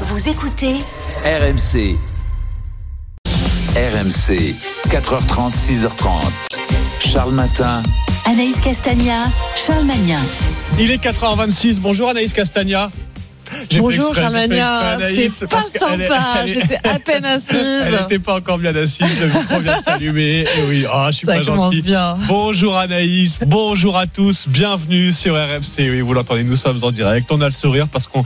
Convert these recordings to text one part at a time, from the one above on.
Vous écoutez RMC. RMC, 4h30, 6h30. Charles Matin. Anaïs Castagna, Charles Magnin. Il est 4h26. Bonjour Anaïs Castagna. Bonjour Anaïs, c'est pas sympa, j'étais à peine assise. Elle n'était pas encore bien assise, le micro vient s'allumer. Et oui, ah, je suis Ça pas gentil. bien. Bonjour Anaïs, bonjour à tous, bienvenue sur RMC. Oui, vous l'entendez, nous sommes en direct. On a le sourire parce qu'on.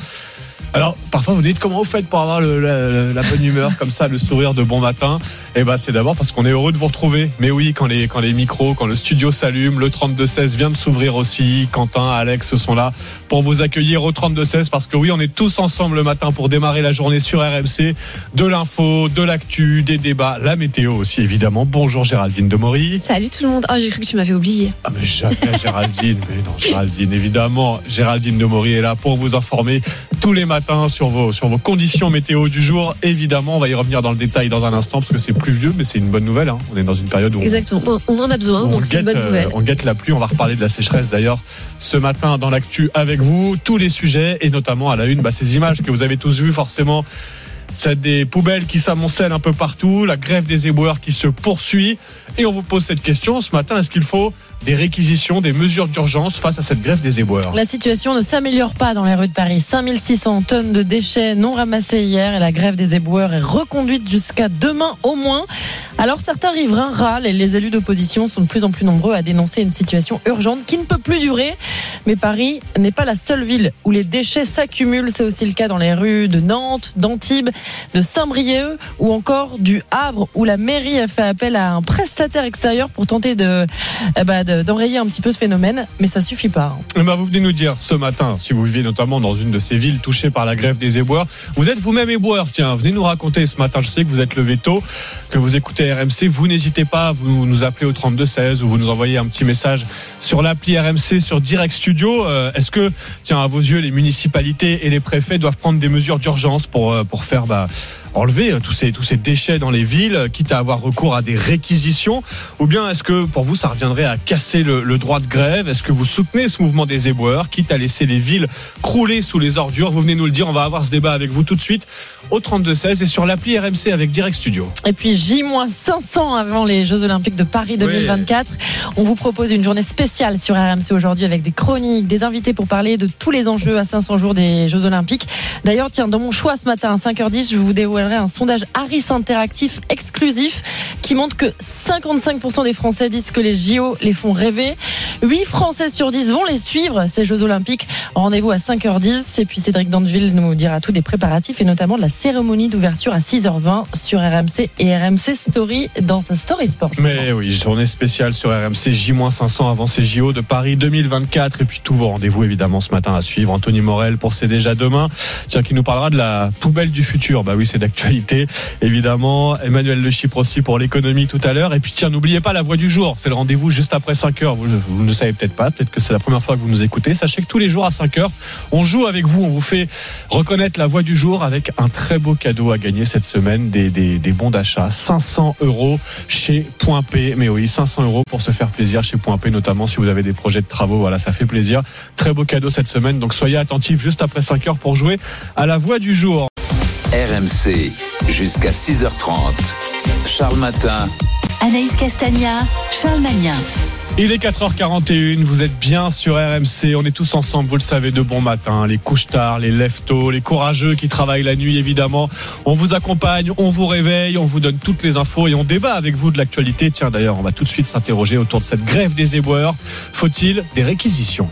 Alors, parfois vous dites comment vous faites pour avoir le- la, la bonne humeur comme ça, le sourire de bon matin? Eh ben, c'est d'abord parce qu'on est heureux de vous retrouver. Mais oui, quand les quand les micros, quand le studio s'allume, le 32-16 vient de s'ouvrir aussi. Quentin, Alex sont là pour vous accueillir au 32-16 parce que oui, on est tous ensemble le matin pour démarrer la journée sur RMC. De l'info, de l'actu, des débats, la météo aussi évidemment. Bonjour Géraldine de Maury. Salut tout le monde. Oh, j'ai cru que tu m'avais oublié. Ah mais jamais Géraldine, mais non Géraldine, évidemment, Géraldine de Maury est là pour vous informer tous les matins sur vos sur vos conditions météo du jour. Évidemment, on va y revenir dans le détail dans un instant parce que c'est pluvieux, mais c'est une bonne nouvelle. hein. On est dans une période où on- Exactement. On, on en a besoin, on donc c'est une guette, bonne euh, nouvelle. on guette la pluie. On va reparler de la sécheresse d'ailleurs ce matin dans l'actu avec vous. Tous les sujets et notamment à la une, bah, ces images que vous avez tous vues forcément. C'est des poubelles qui s'amoncellent un peu partout, la grève des éboueurs qui se poursuit. Et on vous pose cette question ce matin, est-ce qu'il faut des réquisitions, des mesures d'urgence face à cette grève des éboueurs La situation ne s'améliore pas dans les rues de Paris. 5600 tonnes de déchets non ramassés hier et la grève des éboueurs est reconduite jusqu'à demain au moins. Alors certains riverains râlent et les élus d'opposition sont de plus en plus nombreux à dénoncer une situation urgente qui ne peut plus durer. Mais Paris n'est pas la seule ville où les déchets s'accumulent. C'est aussi le cas dans les rues de Nantes, d'Antibes, de Saint-Brieuc ou encore du Havre où la mairie a fait appel à un prestataire extérieur pour tenter de, eh ben, d'enrayer un petit peu ce phénomène. Mais ça suffit pas. hein. Eh ben, vous venez nous dire ce matin, si vous vivez notamment dans une de ces villes touchées par la grève des éboueurs, vous êtes vous-même éboueur, tiens, venez nous raconter ce matin, je sais que vous êtes levé tôt, que vous écoutez RMC, vous n'hésitez pas, vous nous appelez au 3216 ou vous nous envoyez un petit message sur l'appli RMC sur Direct Studio. Euh, Est-ce que, tiens, à vos yeux, les municipalités et les préfets doivent prendre des mesures d'urgence pour, euh, pour faire bah, enlever euh, tous ces, tous ces déchets dans les villes, euh, quitte à avoir recours à des réquisitions Ou bien est-ce que pour vous, ça reviendrait à casser le, le droit de grève? Est-ce que vous soutenez ce mouvement des éboueurs, quitte à laisser les villes crouler sous les ordures? Vous venez nous le dire, on va avoir ce débat avec vous tout de suite au 32-16 et sur l'appli RMC avec Direct Studio. Et puis J-500 avant les Jeux Olympiques de Paris 2024. On vous propose une journée spéciale sur RMC aujourd'hui avec des chroniques, des invités pour parler de tous les enjeux à 500 jours des Jeux Olympiques. D'ailleurs, tiens, dans mon choix ce matin à 5h10, je vous un sondage Harris interactif exclusif qui montre que 55% des Français disent que les JO les font rêver. 8 Français sur 10 vont les suivre, ces Jeux Olympiques. Rendez-vous à 5h10. Et puis Cédric Dandeville nous dira tout des préparatifs et notamment de la cérémonie d'ouverture à 6h20 sur RMC et RMC Story dans sa Story Sport. Mais oui, journée spéciale sur RMC J-500 avant ces JO de Paris 2024 et puis tous vos rendez-vous évidemment ce matin à suivre. Anthony Morel pour C'est déjà demain, tiens qui nous parlera de la poubelle du futur. Bah oui, c'est d'actualité évidemment. Emmanuel Le Chypre aussi pour l'économie tout à l'heure et puis tiens, n'oubliez pas la voix du jour. C'est le rendez-vous juste après 5 heures. Vous, ne le savez peut-être pas, peut-être que c'est la première fois que vous nous écoutez. Sachez que tous les jours à 5 heures, on joue avec vous, on vous fait reconnaître la voix du jour avec un très beau cadeau à gagner cette semaine, des bons d'achat, 500 euros chez Point P. Mais oui, 500 euros pour se faire plaisir chez Point P, notamment si vous avez des projets de travaux. Voilà, ça fait plaisir. Très beau cadeau cette semaine. Donc soyez attentifs juste après 5 heures pour jouer à la voix du jour. RMC, jusqu'à 6h30. Charles Matin. Anaïs Castagna, Charles Magnin. Il est 4h41, vous êtes bien sur RMC, on est tous ensemble, vous le savez, de bon matin, les couches tard, les tôt, les courageux qui travaillent la nuit évidemment. On vous accompagne, on vous réveille, on vous donne toutes les infos et on débat avec vous de l'actualité. Tiens d'ailleurs, on va tout de suite s'interroger autour de cette grève des éboueurs. Faut-il des réquisitions?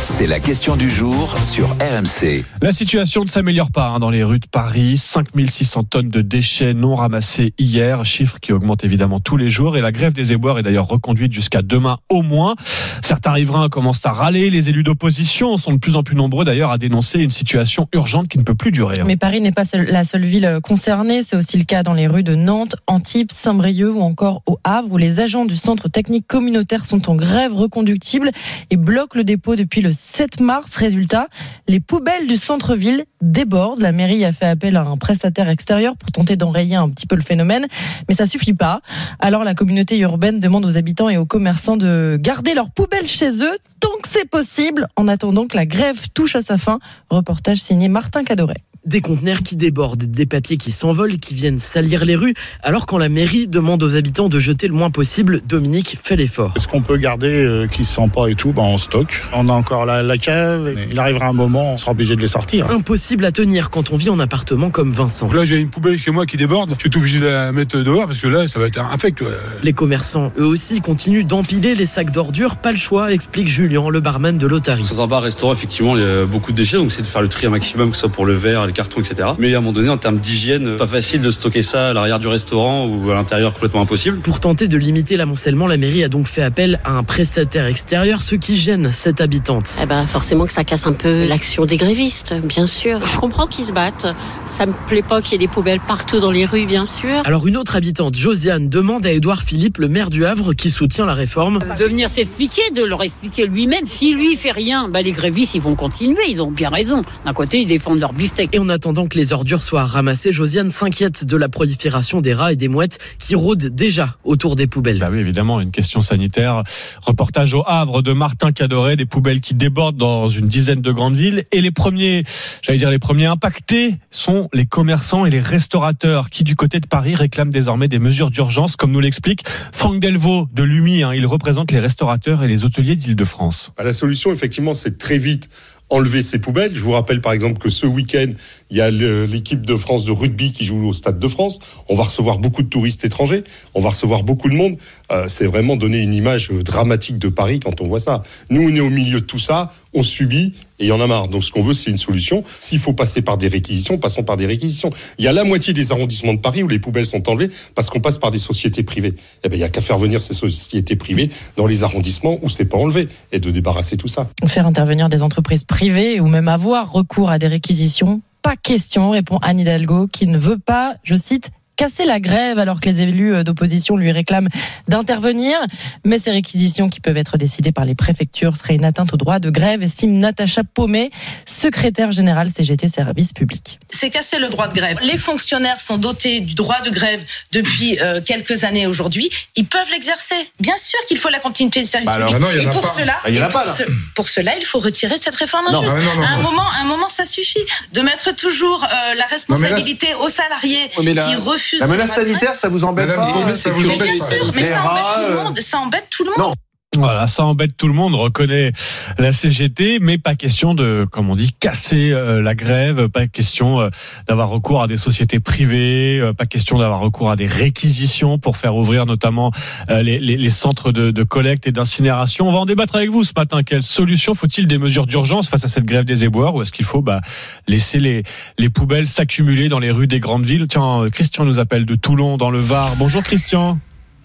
C'est la question du jour sur RMC. La situation ne s'améliore pas hein, dans les rues de Paris. 5600 tonnes de déchets non ramassés hier, chiffre qui augmente évidemment tous les jours. Et la grève des éboueurs est d'ailleurs reconduite jusqu'à demain au moins. Certains riverains commencent à râler. Les élus d'opposition sont de plus en plus nombreux d'ailleurs à dénoncer une situation urgente qui ne peut plus durer. hein. Mais Paris n'est pas la seule ville concernée. C'est aussi le cas dans les rues de Nantes, Antibes, Saint-Brieuc ou encore au Havre, où les agents du centre technique communautaire sont en grève reconductible et bloquent le dépôt depuis le 7 mars. Résultat, les poubelles du centre-ville débordent. La mairie a fait appel à un prestataire extérieur pour tenter d'enrayer un petit peu le phénomène, mais ça suffit pas. Alors la communauté urbaine demande aux habitants et aux commerçants de garder leurs poubelles chez eux tant que c'est possible, en attendant que la grève touche à sa fin. Reportage signé Martin Cadoret. Des conteneurs qui débordent, des papiers qui s'envolent, qui viennent salir les rues, alors quand la mairie demande aux habitants de jeter le moins possible, Dominique fait l'effort. Ce qu'on peut garder euh, qui se sent pas et tout, ben on stocke. On a encore la, la cave, il arrivera un moment, on sera obligé de les sortir. Impossible à tenir quand on vit en appartement comme Vincent. Donc là, j'ai une poubelle chez moi qui déborde. Je suis obligé de la mettre dehors parce que là, ça va être infect. ouais. Les commerçants, eux aussi, continuent d'empiler les sacs d'ordures. Pas le choix, explique Julien, le barman de l'Otari. Dans un bar, restaurant, effectivement, il y a beaucoup de déchets, donc c'est de faire le tri un maximum, que ce soit pour le verre, les cartons, etc. Mais à un moment donné, en termes d'hygiène, pas facile de stocker ça à l'arrière du restaurant ou à l'intérieur, complètement impossible. Pour tenter de limiter l'amoncellement, la mairie a donc fait appel à un prestataire extérieur, ce qui gêne cette habitante. Eh ben, forcément que ça casse un peu l'action des grévistes, bien sûr. Je comprends qu'ils se battent. Ça me plaît pas qu'il y ait des poubelles partout dans les rues, bien sûr. Alors une autre habitante, Josiane, demande à Édouard Philippe, le maire du Havre, qui soutient la réforme, de venir s'expliquer, de leur expliquer lui-même. Si lui fait rien, bah les grévistes ils vont continuer, ils ont bien raison. D'un côté ils défendent leur beefsteak. Et en attendant que les ordures soient ramassées, Josiane s'inquiète de la prolifération des rats et des mouettes qui rôdent déjà autour des poubelles. Bah oui, évidemment, une question sanitaire. Reportage au Havre de Martin Cadoret, des poubelles qui débordent dans une dizaine de grandes villes. Et les premiers, j'allais dire les premiers impactés sont les commerçants et les restaurateurs qui, du côté de Paris, réclament désormais des mesures d'urgence, comme nous l'explique Franck Delvaux de l'UMI. hein. Il représente les restaurateurs et les hôteliers d'Île-de-France. Bah, La solution, effectivement, c'est très vite enlever ces poubelles. Je vous rappelle par exemple que ce week-end, il y a l'équipe de France de rugby qui joue au Stade de France. On va recevoir beaucoup de touristes étrangers. On va recevoir beaucoup de monde. Euh, c'est vraiment donner une image euh, dramatique de Paris quand on voit ça. Nous, on est au milieu de tout ça. On subit et il y en a marre. Donc, ce qu'on veut, c'est une solution. S'il faut passer par des réquisitions, passons par des réquisitions. Il y a la moitié des arrondissements de Paris où les poubelles sont enlevées parce qu'on passe par des sociétés privées. Eh ben, il y a qu'à faire venir ces sociétés privées dans les arrondissements où c'est pas enlevé et de débarrasser tout ça. Faire intervenir des entreprises privées ou même avoir recours à des réquisitions, pas question, répond Anne Hidalgo, qui ne veut pas, je cite, casser la grève alors que les élus euh, d'opposition lui réclament d'intervenir. Mais ces réquisitions qui peuvent être décidées par les préfectures seraient une atteinte au droit de grève, estime Natacha Paumet, secrétaire générale CGT Service Public. C'est casser le droit de grève. Les fonctionnaires sont dotés du droit de grève depuis euh, quelques années aujourd'hui. Ils peuvent l'exercer. Bien sûr qu'il faut la continuité du service Bah alors, public. bah non, et pour pas. cela, Bah, et pas, pour, ce- pour cela, il faut retirer cette réforme Non, injuste. bah, non, non, à un moment, à un moment, ça suffit de mettre toujours euh, la responsabilité aux salariés la- qui refusent. La ce menace sanitaire, ça vous embête Madame pas ça vous que- Mais embête bien pas. sûr, mais Les ça embête rats, tout le monde. Ça embête tout le monde. Voilà, ça embête tout le monde, reconnaît la CGT, mais pas question de, comme on dit, casser euh, la grève, pas question euh, d'avoir recours à des sociétés privées, euh, pas question d'avoir recours à des réquisitions pour faire ouvrir notamment les, les- les centres de, de collecte et d'incinération. On va en débattre avec vous ce matin. Quelle solution faut-il des mesures d'urgence face à cette grève des éboueurs ou est-ce qu'il faut bah, laisser les, les poubelles s'accumuler dans les rues des grandes villes? Tiens, Christian nous appelle de Toulon dans le Var. Bonjour Christian.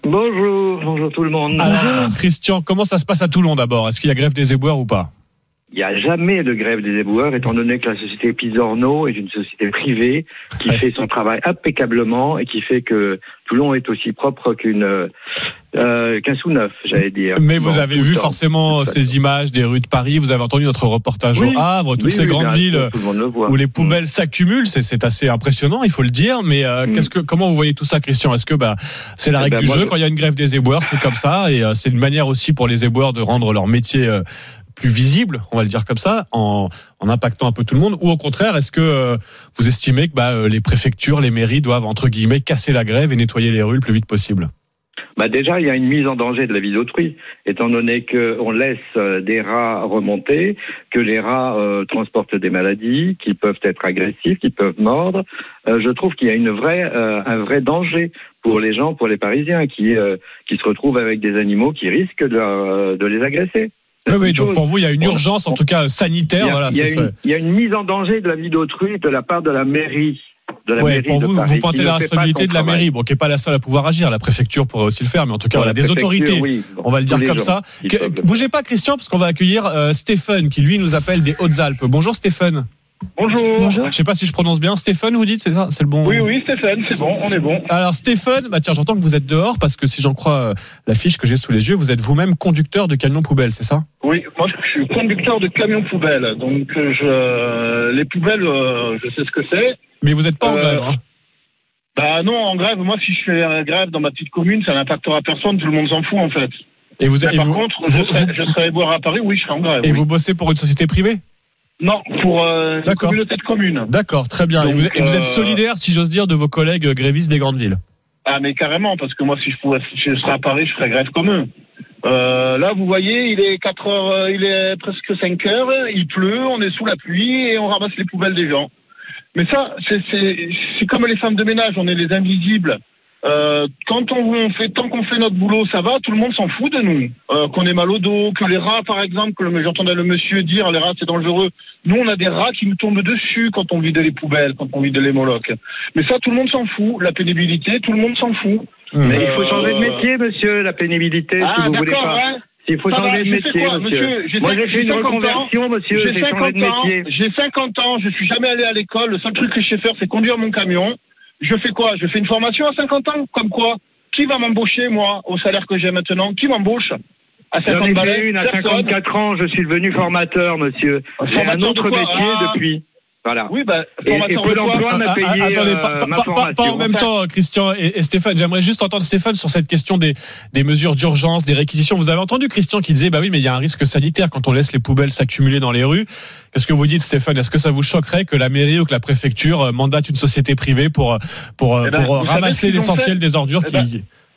Bonjour, bonjour tout le monde. Alors, Christian, comment ça se passe à Toulon d'abord? Est-ce qu'il y a grève des éboueurs ou pas? Il n'y a jamais de grève des éboueurs, étant donné que la société Pisorno est une société privée qui fait son travail impeccablement et qui fait que Toulon est aussi propre qu'une euh, qu'un sous-neuf, j'allais dire. Mais vous avez vu temps. forcément ces images des rues de Paris, vous avez entendu notre reportage Oui. au Havre, toutes Oui, ces oui, grandes villes le où les poubelles s'accumulent, c'est assez impressionnant, il faut le dire. Mais euh, Mm. qu'est-ce que, comment vous voyez tout ça, Christian? Est-ce que bah, c'est la Eh règle ben, du jeu je- quand il y a une grève des éboueurs, c'est comme ça, et euh, c'est une manière aussi pour les éboueurs de rendre leur métier euh, plus visible, on va le dire comme ça, en, impactant un peu tout le monde Ou au contraire, est-ce que euh, vous estimez que bah, euh, les préfectures, les mairies doivent entre guillemets casser la grève et nettoyer les rues le plus vite possible? Bah déjà, il y a une mise en danger de la vie d'autrui, étant donné qu'on laisse euh, des rats remonter, que les rats transportent des maladies, qui peuvent être agressifs, qui peuvent mordre. Je trouve qu'il y a un vrai danger pour les gens, pour les Parisiens, qui, se retrouvent avec des animaux qui risquent de les agresser. Oui, C'est oui, donc pour vous, il y a une urgence, en tout cas Il sanitaire. y a, voilà, il y a une, il y a une mise en danger de la vie d'autrui de la part de la mairie. De la Ouais, mairie pour de vous, Paris, vous pointez la responsabilité de la travail. mairie, bon, qui n'est pas la seule à pouvoir agir. La préfecture pourrait aussi le faire, mais en tout cas, voilà, des autorités. oui. Bon, On va le dire comme gens, ça. Que- bougez pas, Christian, parce qu'on va accueillir euh, Stéphane, qui lui nous appelle des Hautes-Alpes. Bonjour Stéphane. Bonjour. Bonjour. Je sais pas si je prononce bien. Stéphane, vous dites, c'est ça, c'est le bon. Oui, oui, Stéphane, c'est bon, on est bon. Alors Stéphane, bah tiens, j'entends que vous êtes dehors parce que si j'en crois euh, la fiche que j'ai sous les yeux, vous êtes vous-même conducteur de camion poubelle, c'est ça? Oui, moi je suis conducteur de camion poubelle, donc euh, je, les poubelles, euh, je sais ce que c'est. Mais vous n'êtes pas en Euh, grève. hein? Bah non, en grève, moi si je fais euh, grève dans ma petite commune, ça n'impactera personne, tout le monde s'en fout en fait. Et vous, Mais et par vous- contre, vous- je serai, je boire à Paris, oui, je serai en grève. et oui. vous bossez pour une société privée? Non, pour euh, une communauté de communes. D'accord, très bien. et vous, et vous êtes euh, solidaire, si j'ose dire, de vos collègues grévistes des grandes villes? Ah mais carrément, parce que moi si je pouvais, si je serais à Paris, je ferais grève comme eux. Euh, là, vous voyez, il est 4 heures, euh, il est presque 5 heures, il pleut, on est sous la pluie et on ramasse les poubelles des gens. Mais ça, c'est comme les femmes de ménage, on est les invisibles. Euh, quand on, on fait tant qu'on fait notre boulot, ça va, tout le monde s'en fout de nous. Euh, qu'on ait mal au dos, que les rats, par exemple, que j'entendais le monsieur dire les rats c'est dangereux. Nous, on a des rats qui nous tombent dessus quand on vide les poubelles, quand on vide les molocs. Mais ça, tout le monde s'en fout. La pénibilité, tout le monde s'en fout. Mais il faut Euh, changer de métier, monsieur, la pénibilité, Ah, si vous voulez d'accord, pas. ouais. Il faut Ça va, changer de métier, quoi, monsieur. j'ai Moi, j'ai fait une 50 ans, reconversion, monsieur, J'ai j'ai changé 50 de ans, j'ai 50 ans, je suis jamais allé à l'école. Le seul truc que je sais faire, c'est conduire mon camion. Je fais quoi? Je fais une formation à 50 ans? Comme quoi Qui va m'embaucher, moi, au salaire que j'ai maintenant? Qui m'embauche? À J'en 50 ai balais fait une à? Personne. 54 ans, je suis devenu formateur, monsieur. J'ai un autre métier Ah. depuis. Voilà. Oui, bah, Et, et formateur Pôle de quoi emploi m'a Ah, payé ah, attendez, euh, pas, pas- ma pas- pas- formation. pas en même temps, Christian et, et Stéphane. J'aimerais juste entendre Stéphane sur cette question des, des mesures d'urgence, des réquisitions. Vous avez entendu Christian qui disait, bah oui, mais il y a un risque sanitaire quand on laisse les poubelles s'accumuler dans les rues. Qu'est-ce que vous dites, Stéphane? Est-ce que ça vous choquerait que la mairie ou que la préfecture euh, mandate une société privée pour pour, euh, Eh ben, pour ramasser l'essentiel des ordures Eh qui ben,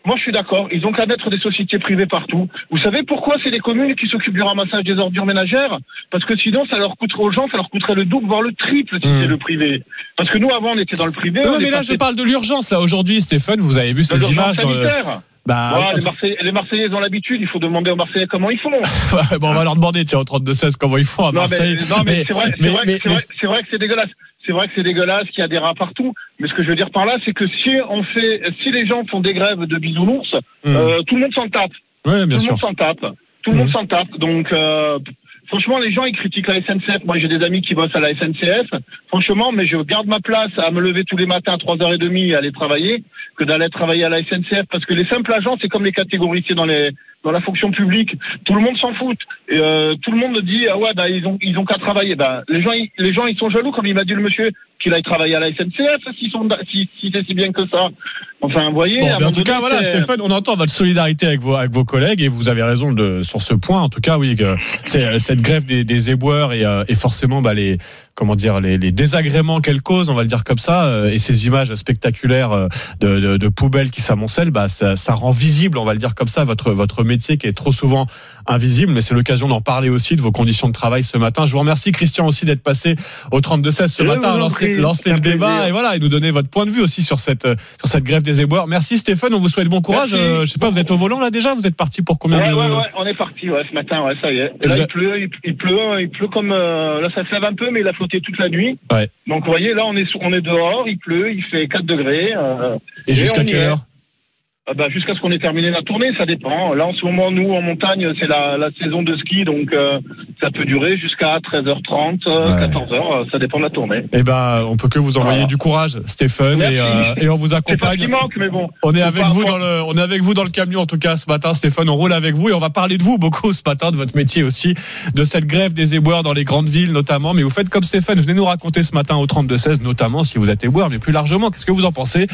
Moi, je suis d'accord. Ils ont qu'à mettre des sociétés privées partout. Vous savez pourquoi c'est les communes qui s'occupent du ramassage des ordures ménagères? Parce que sinon, ça leur coûterait aux gens, ça leur coûterait le double, voire le triple si Hmm. c'est le privé. Parce que nous, avant, on était dans le privé. Non, on mais là, passé- je parle de l'urgence. Là, aujourd'hui, Stéphane, vous avez vu ces images. dans le- sanitaire. Bah, les, Marseillais, les Marseillais ont l'habitude. Il faut demander aux Marseillais comment ils font. bon, on va leur demander, tiens, au 32-16, comment ils font à Non, Marseille. mais, non, mais, c'est vrai, vrai que c'est dégueulasse. C'est vrai que c'est dégueulasse, qu'il y a des rats partout. Mais ce que je veux dire par là, c'est que si on fait, si les gens font des grèves de bisounours, Hmm. euh, tout le monde s'en tape. Ouais, bien tout sûr. le monde s'en tape. Tout le monde s'en tape. Donc, euh, franchement, les gens, ils critiquent la SNCF. Moi, j'ai des amis qui bossent à la SNCF. Franchement, mais je garde ma place à me lever tous les matins à 3h30 et aller travailler que d'aller travailler à la SNCF. Parce que les simples agents, c'est comme les catégoriciers dans les, dans la fonction publique. Tout le monde s'en fout. Euh, tout le monde dit, ah ouais, bah, ils ont, ils ont qu'à travailler. Bah, les gens, les gens, ils sont jaloux, comme il m'a dit le monsieur, qu'il aille travailler à la SNCF, s'ils sont, si, si c'est si bien que ça. Enfin, vous voyez. Bon, en tout cas, voilà, Stéphane, on entend votre solidarité avec vos, avec vos collègues et vous avez raison de, sur ce point. En tout cas, oui, que c'est cette grève des, des éboueurs et, euh, et forcément bah, les comment dire les, les désagréments qu'elle cause, on va le dire comme ça, euh, et ces images spectaculaires euh, de, de, de poubelles qui s'amoncellent, bah, ça, ça rend visible, on va le dire comme ça, votre votre métier qui est trop souvent invisible. Mais c'est l'occasion d'en parler aussi de vos conditions de travail ce matin. Je vous remercie, Christian, aussi d'être passé au 32 16 ce Je matin, lancer, lancer le débat plaisir. et voilà et nous donner votre point de vue aussi sur cette sur cette grève des éboueurs. Merci Stéphane, on vous souhaite bon courage. Euh, je sais pas, vous êtes au volant là déjà? Vous êtes parti pour combien Ouais, de ouais, ouais, on est parti, ouais, ce matin, ouais, ça y est. Là, il a- pleut, il, il pleut, il pleut comme, euh, là, ça se lève un peu, mais il a toute la nuit. Ouais. Donc, vous voyez, là, on est, on est dehors, il pleut, il fait 4 degrés. euh, Et jusqu'à on y quelle heure? Bah, jusqu'à ce qu'on ait terminé la tournée, ça dépend. Là, en ce moment, nous, en montagne, c'est la, la saison de ski, donc euh, ça peut durer jusqu'à 13h30, euh, 14h, euh, ça dépend de la tournée. Eh ben, on peut que vous envoyer Voilà. du courage, Stéphane, et, euh, on vous pas accompagne. qui manque, mais bon. On est avec pas- vous dans le, on est avec vous dans le camion en tout cas ce matin, Stéphane. On roule avec vous et on va parler de vous beaucoup ce matin, de votre métier aussi, de cette grève des éboueurs dans les grandes villes notamment. Mais vous faites comme Stéphane, venez nous raconter ce matin au 32-16, notamment si vous êtes éboueur, mais plus largement, qu'est-ce que vous en pensez?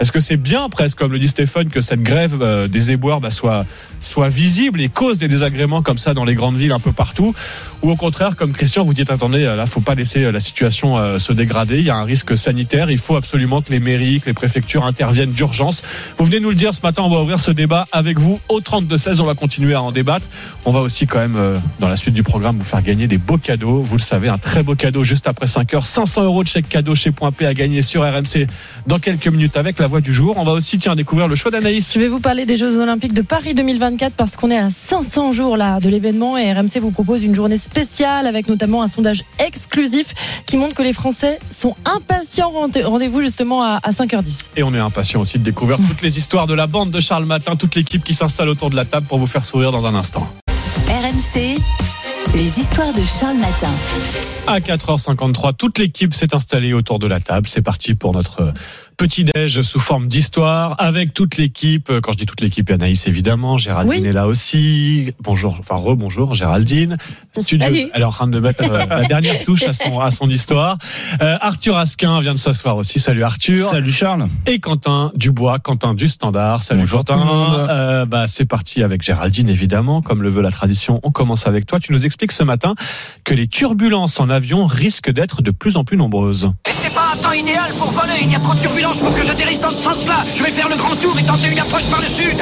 Est-ce que c'est bien presque, comme le dit Stéphane, que cette grève euh, des éboueurs bah, soit soit visible et cause des désagréments comme ça dans les grandes villes un peu partout Ou au contraire, comme Christian, vous dites attendez, là, faut pas laisser euh, la situation euh, se dégrader. Il y a un risque sanitaire. Il faut absolument que les mairies, que les préfectures interviennent d'urgence. Vous venez nous le dire ce matin. On va ouvrir ce débat avec vous au 32-16. On va continuer à en débattre. On va aussi quand même, euh, dans la suite du programme, vous faire gagner des beaux cadeaux. Vous le savez, un très beau cadeau juste après 5 heures. 500 euros de chèque cadeau chez Point P à gagner sur RMC dans quelques minutes avec la voix du jour. On va aussi, tiens, découvrir le choix Je vais vous parler des Jeux Olympiques de Paris 2024 parce qu'on est à 500 jours là de l'événement et RMC vous propose une journée spéciale avec notamment un sondage exclusif qui montre que les Français sont impatients. Rendez- Rendez-vous justement à à 5h10. Et on est impatient aussi de découvrir toutes les histoires de la bande de Charles Matin, toute l'équipe qui s'installe autour de la table pour vous faire sourire dans un instant. RMC, les histoires de Charles Matin. À 4h53, toute l'équipe s'est installée autour de la table. C'est parti pour notre petit déj sous forme d'histoire avec toute l'équipe. Quand je dis toute l'équipe, Anaïs évidemment, Géraldine Oui. est là aussi. Bonjour, enfin rebonjour Géraldine. Studio, elle est en train de mettre euh, la dernière touche à son à son histoire. Euh, Arthur Asquin vient de s'asseoir aussi. Salut Arthur. Salut Charles. Et Quentin Dubois, Quentin du Standard. Salut Bonjour Quentin. Euh, bah c'est parti avec Géraldine évidemment, comme le veut la tradition. On commence avec toi. Tu nous expliques explique ce matin que les turbulences en avion risquent d'être de plus en plus nombreuses. Pas un temps idéal pour voler. Il y a trop de turbulences pour que j'atterrisse dans ce sens-là. Je vais faire le grand tour et tenter une approche par le sud.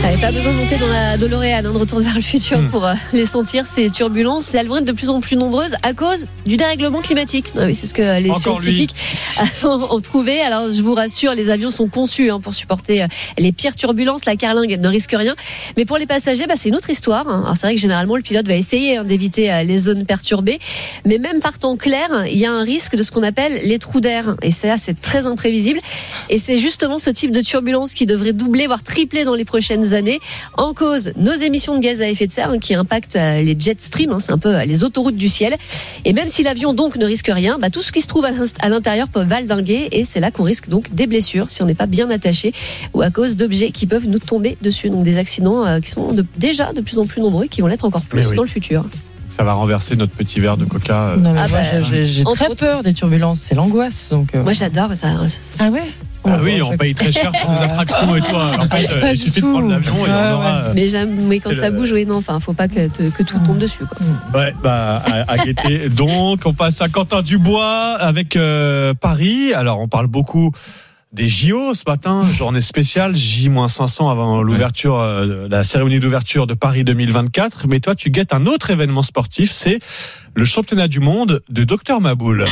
T'avais pas besoin de monter dans la DeLorean, hein, de retour vers le futur Hmm. pour euh, les sentir, ces turbulences. Elles vont être de plus en plus nombreuses à cause du dérèglement climatique. Ah oui, c'est ce que les Encore scientifiques ont, ont trouvé. Alors, je vous rassure, les avions sont conçus hein, pour supporter euh, les pires turbulences. La carlingue ne risque rien. Mais pour les passagers, bah, c'est une autre histoire. hein. Alors, c'est vrai que généralement, le pilote va essayer hein, d'éviter euh, les zones perturbées. Mais même par temps clair, il y a un risque de ce qu'on appelle les trous d'air. Et ça, c'est très imprévisible. Et c'est justement ce type de turbulence qui devrait doubler, voire tripler dans les prochaines années. En cause, nos émissions de gaz à effet de serre hein, qui impactent euh, les jet streams. hein, c'est un peu euh, les autoroutes du ciel. Et même si l'avion donc ne risque rien, bah, tout ce qui se trouve à l'in- à l'intérieur peut valdinguer. Et c'est là qu'on risque donc des blessures si on n'est pas bien attaché ou à cause d'objets qui peuvent nous tomber dessus. Donc des accidents euh, qui sont de- déjà de plus en plus nombreux et qui vont l'être encore plus oui. dans le futur. Ça va renverser notre petit verre de coca. euh. Non, mais Ah moi, bah, j'ai- très autres. peur des turbulences, c'est l'angoisse. Donc, euh, Moi j'adore ça. Ah ouais? Ah oui, on paye très cher pour les attractions et tout. En fait, euh, Pas il suffit de prendre l'avion et on Ouais, aura. euh, Mais, j'aime, mais quand c'est ça le- bouge, oui, non, enfin, faut pas que, te- que tout tombe dessus. Quoi. Ouais, bah, à, à guetter. Donc, on passe à Quentin Dubois avec euh, Paris. Alors, on parle beaucoup des JO ce matin, journée spéciale, J-500 avant l'ouverture, euh, la cérémonie d'ouverture de Paris 2024. Mais toi, tu guettes un autre événement sportif, c'est le championnat du monde de Dr Maboul.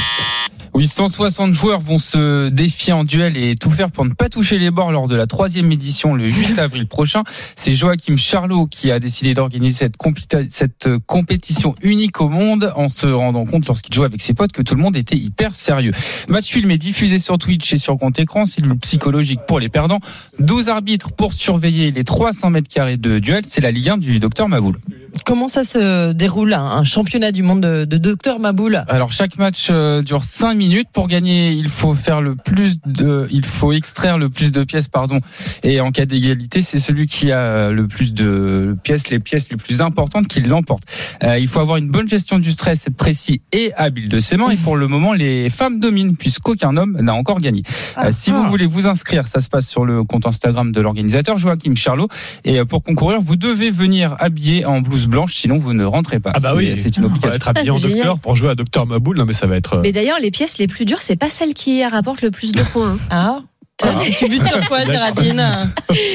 Oui, 160 joueurs vont se défier en duel et tout faire pour ne pas toucher les bords lors de la troisième édition le 8 avril prochain. C'est Joachim Charlot qui a décidé d'organiser cette, compéti- cette compétition unique au monde en se rendant compte lorsqu'il jouait avec ses potes que tout le monde était hyper sérieux. Match filmé diffusé sur Twitch et sur compte écran, cellule psychologique pour les perdants, 12 arbitres pour surveiller les 300 mètres carrés de duel, c'est la Ligue 1 du docteur Maboul. Comment ça se déroule, un, championnat du monde de, de Docteur Maboul Alors chaque match euh, dure 5 minutes. Pour gagner, il faut faire le plus de, il faut extraire le plus de pièces, pardon. Et en cas d'égalité, c'est celui qui a le plus de pièces, les pièces les plus importantes, qui l'emporte. Euh, il faut avoir une bonne gestion du stress, être précis et habile de ses mains. Et pour le moment, les femmes dominent puisqu'aucun homme n'a encore gagné. Euh, si vous voulez vous inscrire, ça se passe sur le compte Instagram de l'organisateur Joachim Charlot. Et pour concourir, vous devez venir habillé en blouse blanche, sinon vous ne rentrez pas. Ah bah oui, c'est une on va obligation. être habillé en Ah, docteur génial. pour jouer à Dr Maboul. Non, mais ça va être. euh, Mais d'ailleurs, les pièces les plus dures, c'est pas celles qui rapportent le plus de points. hein. Ah Tu butes sur quoi, Géraldine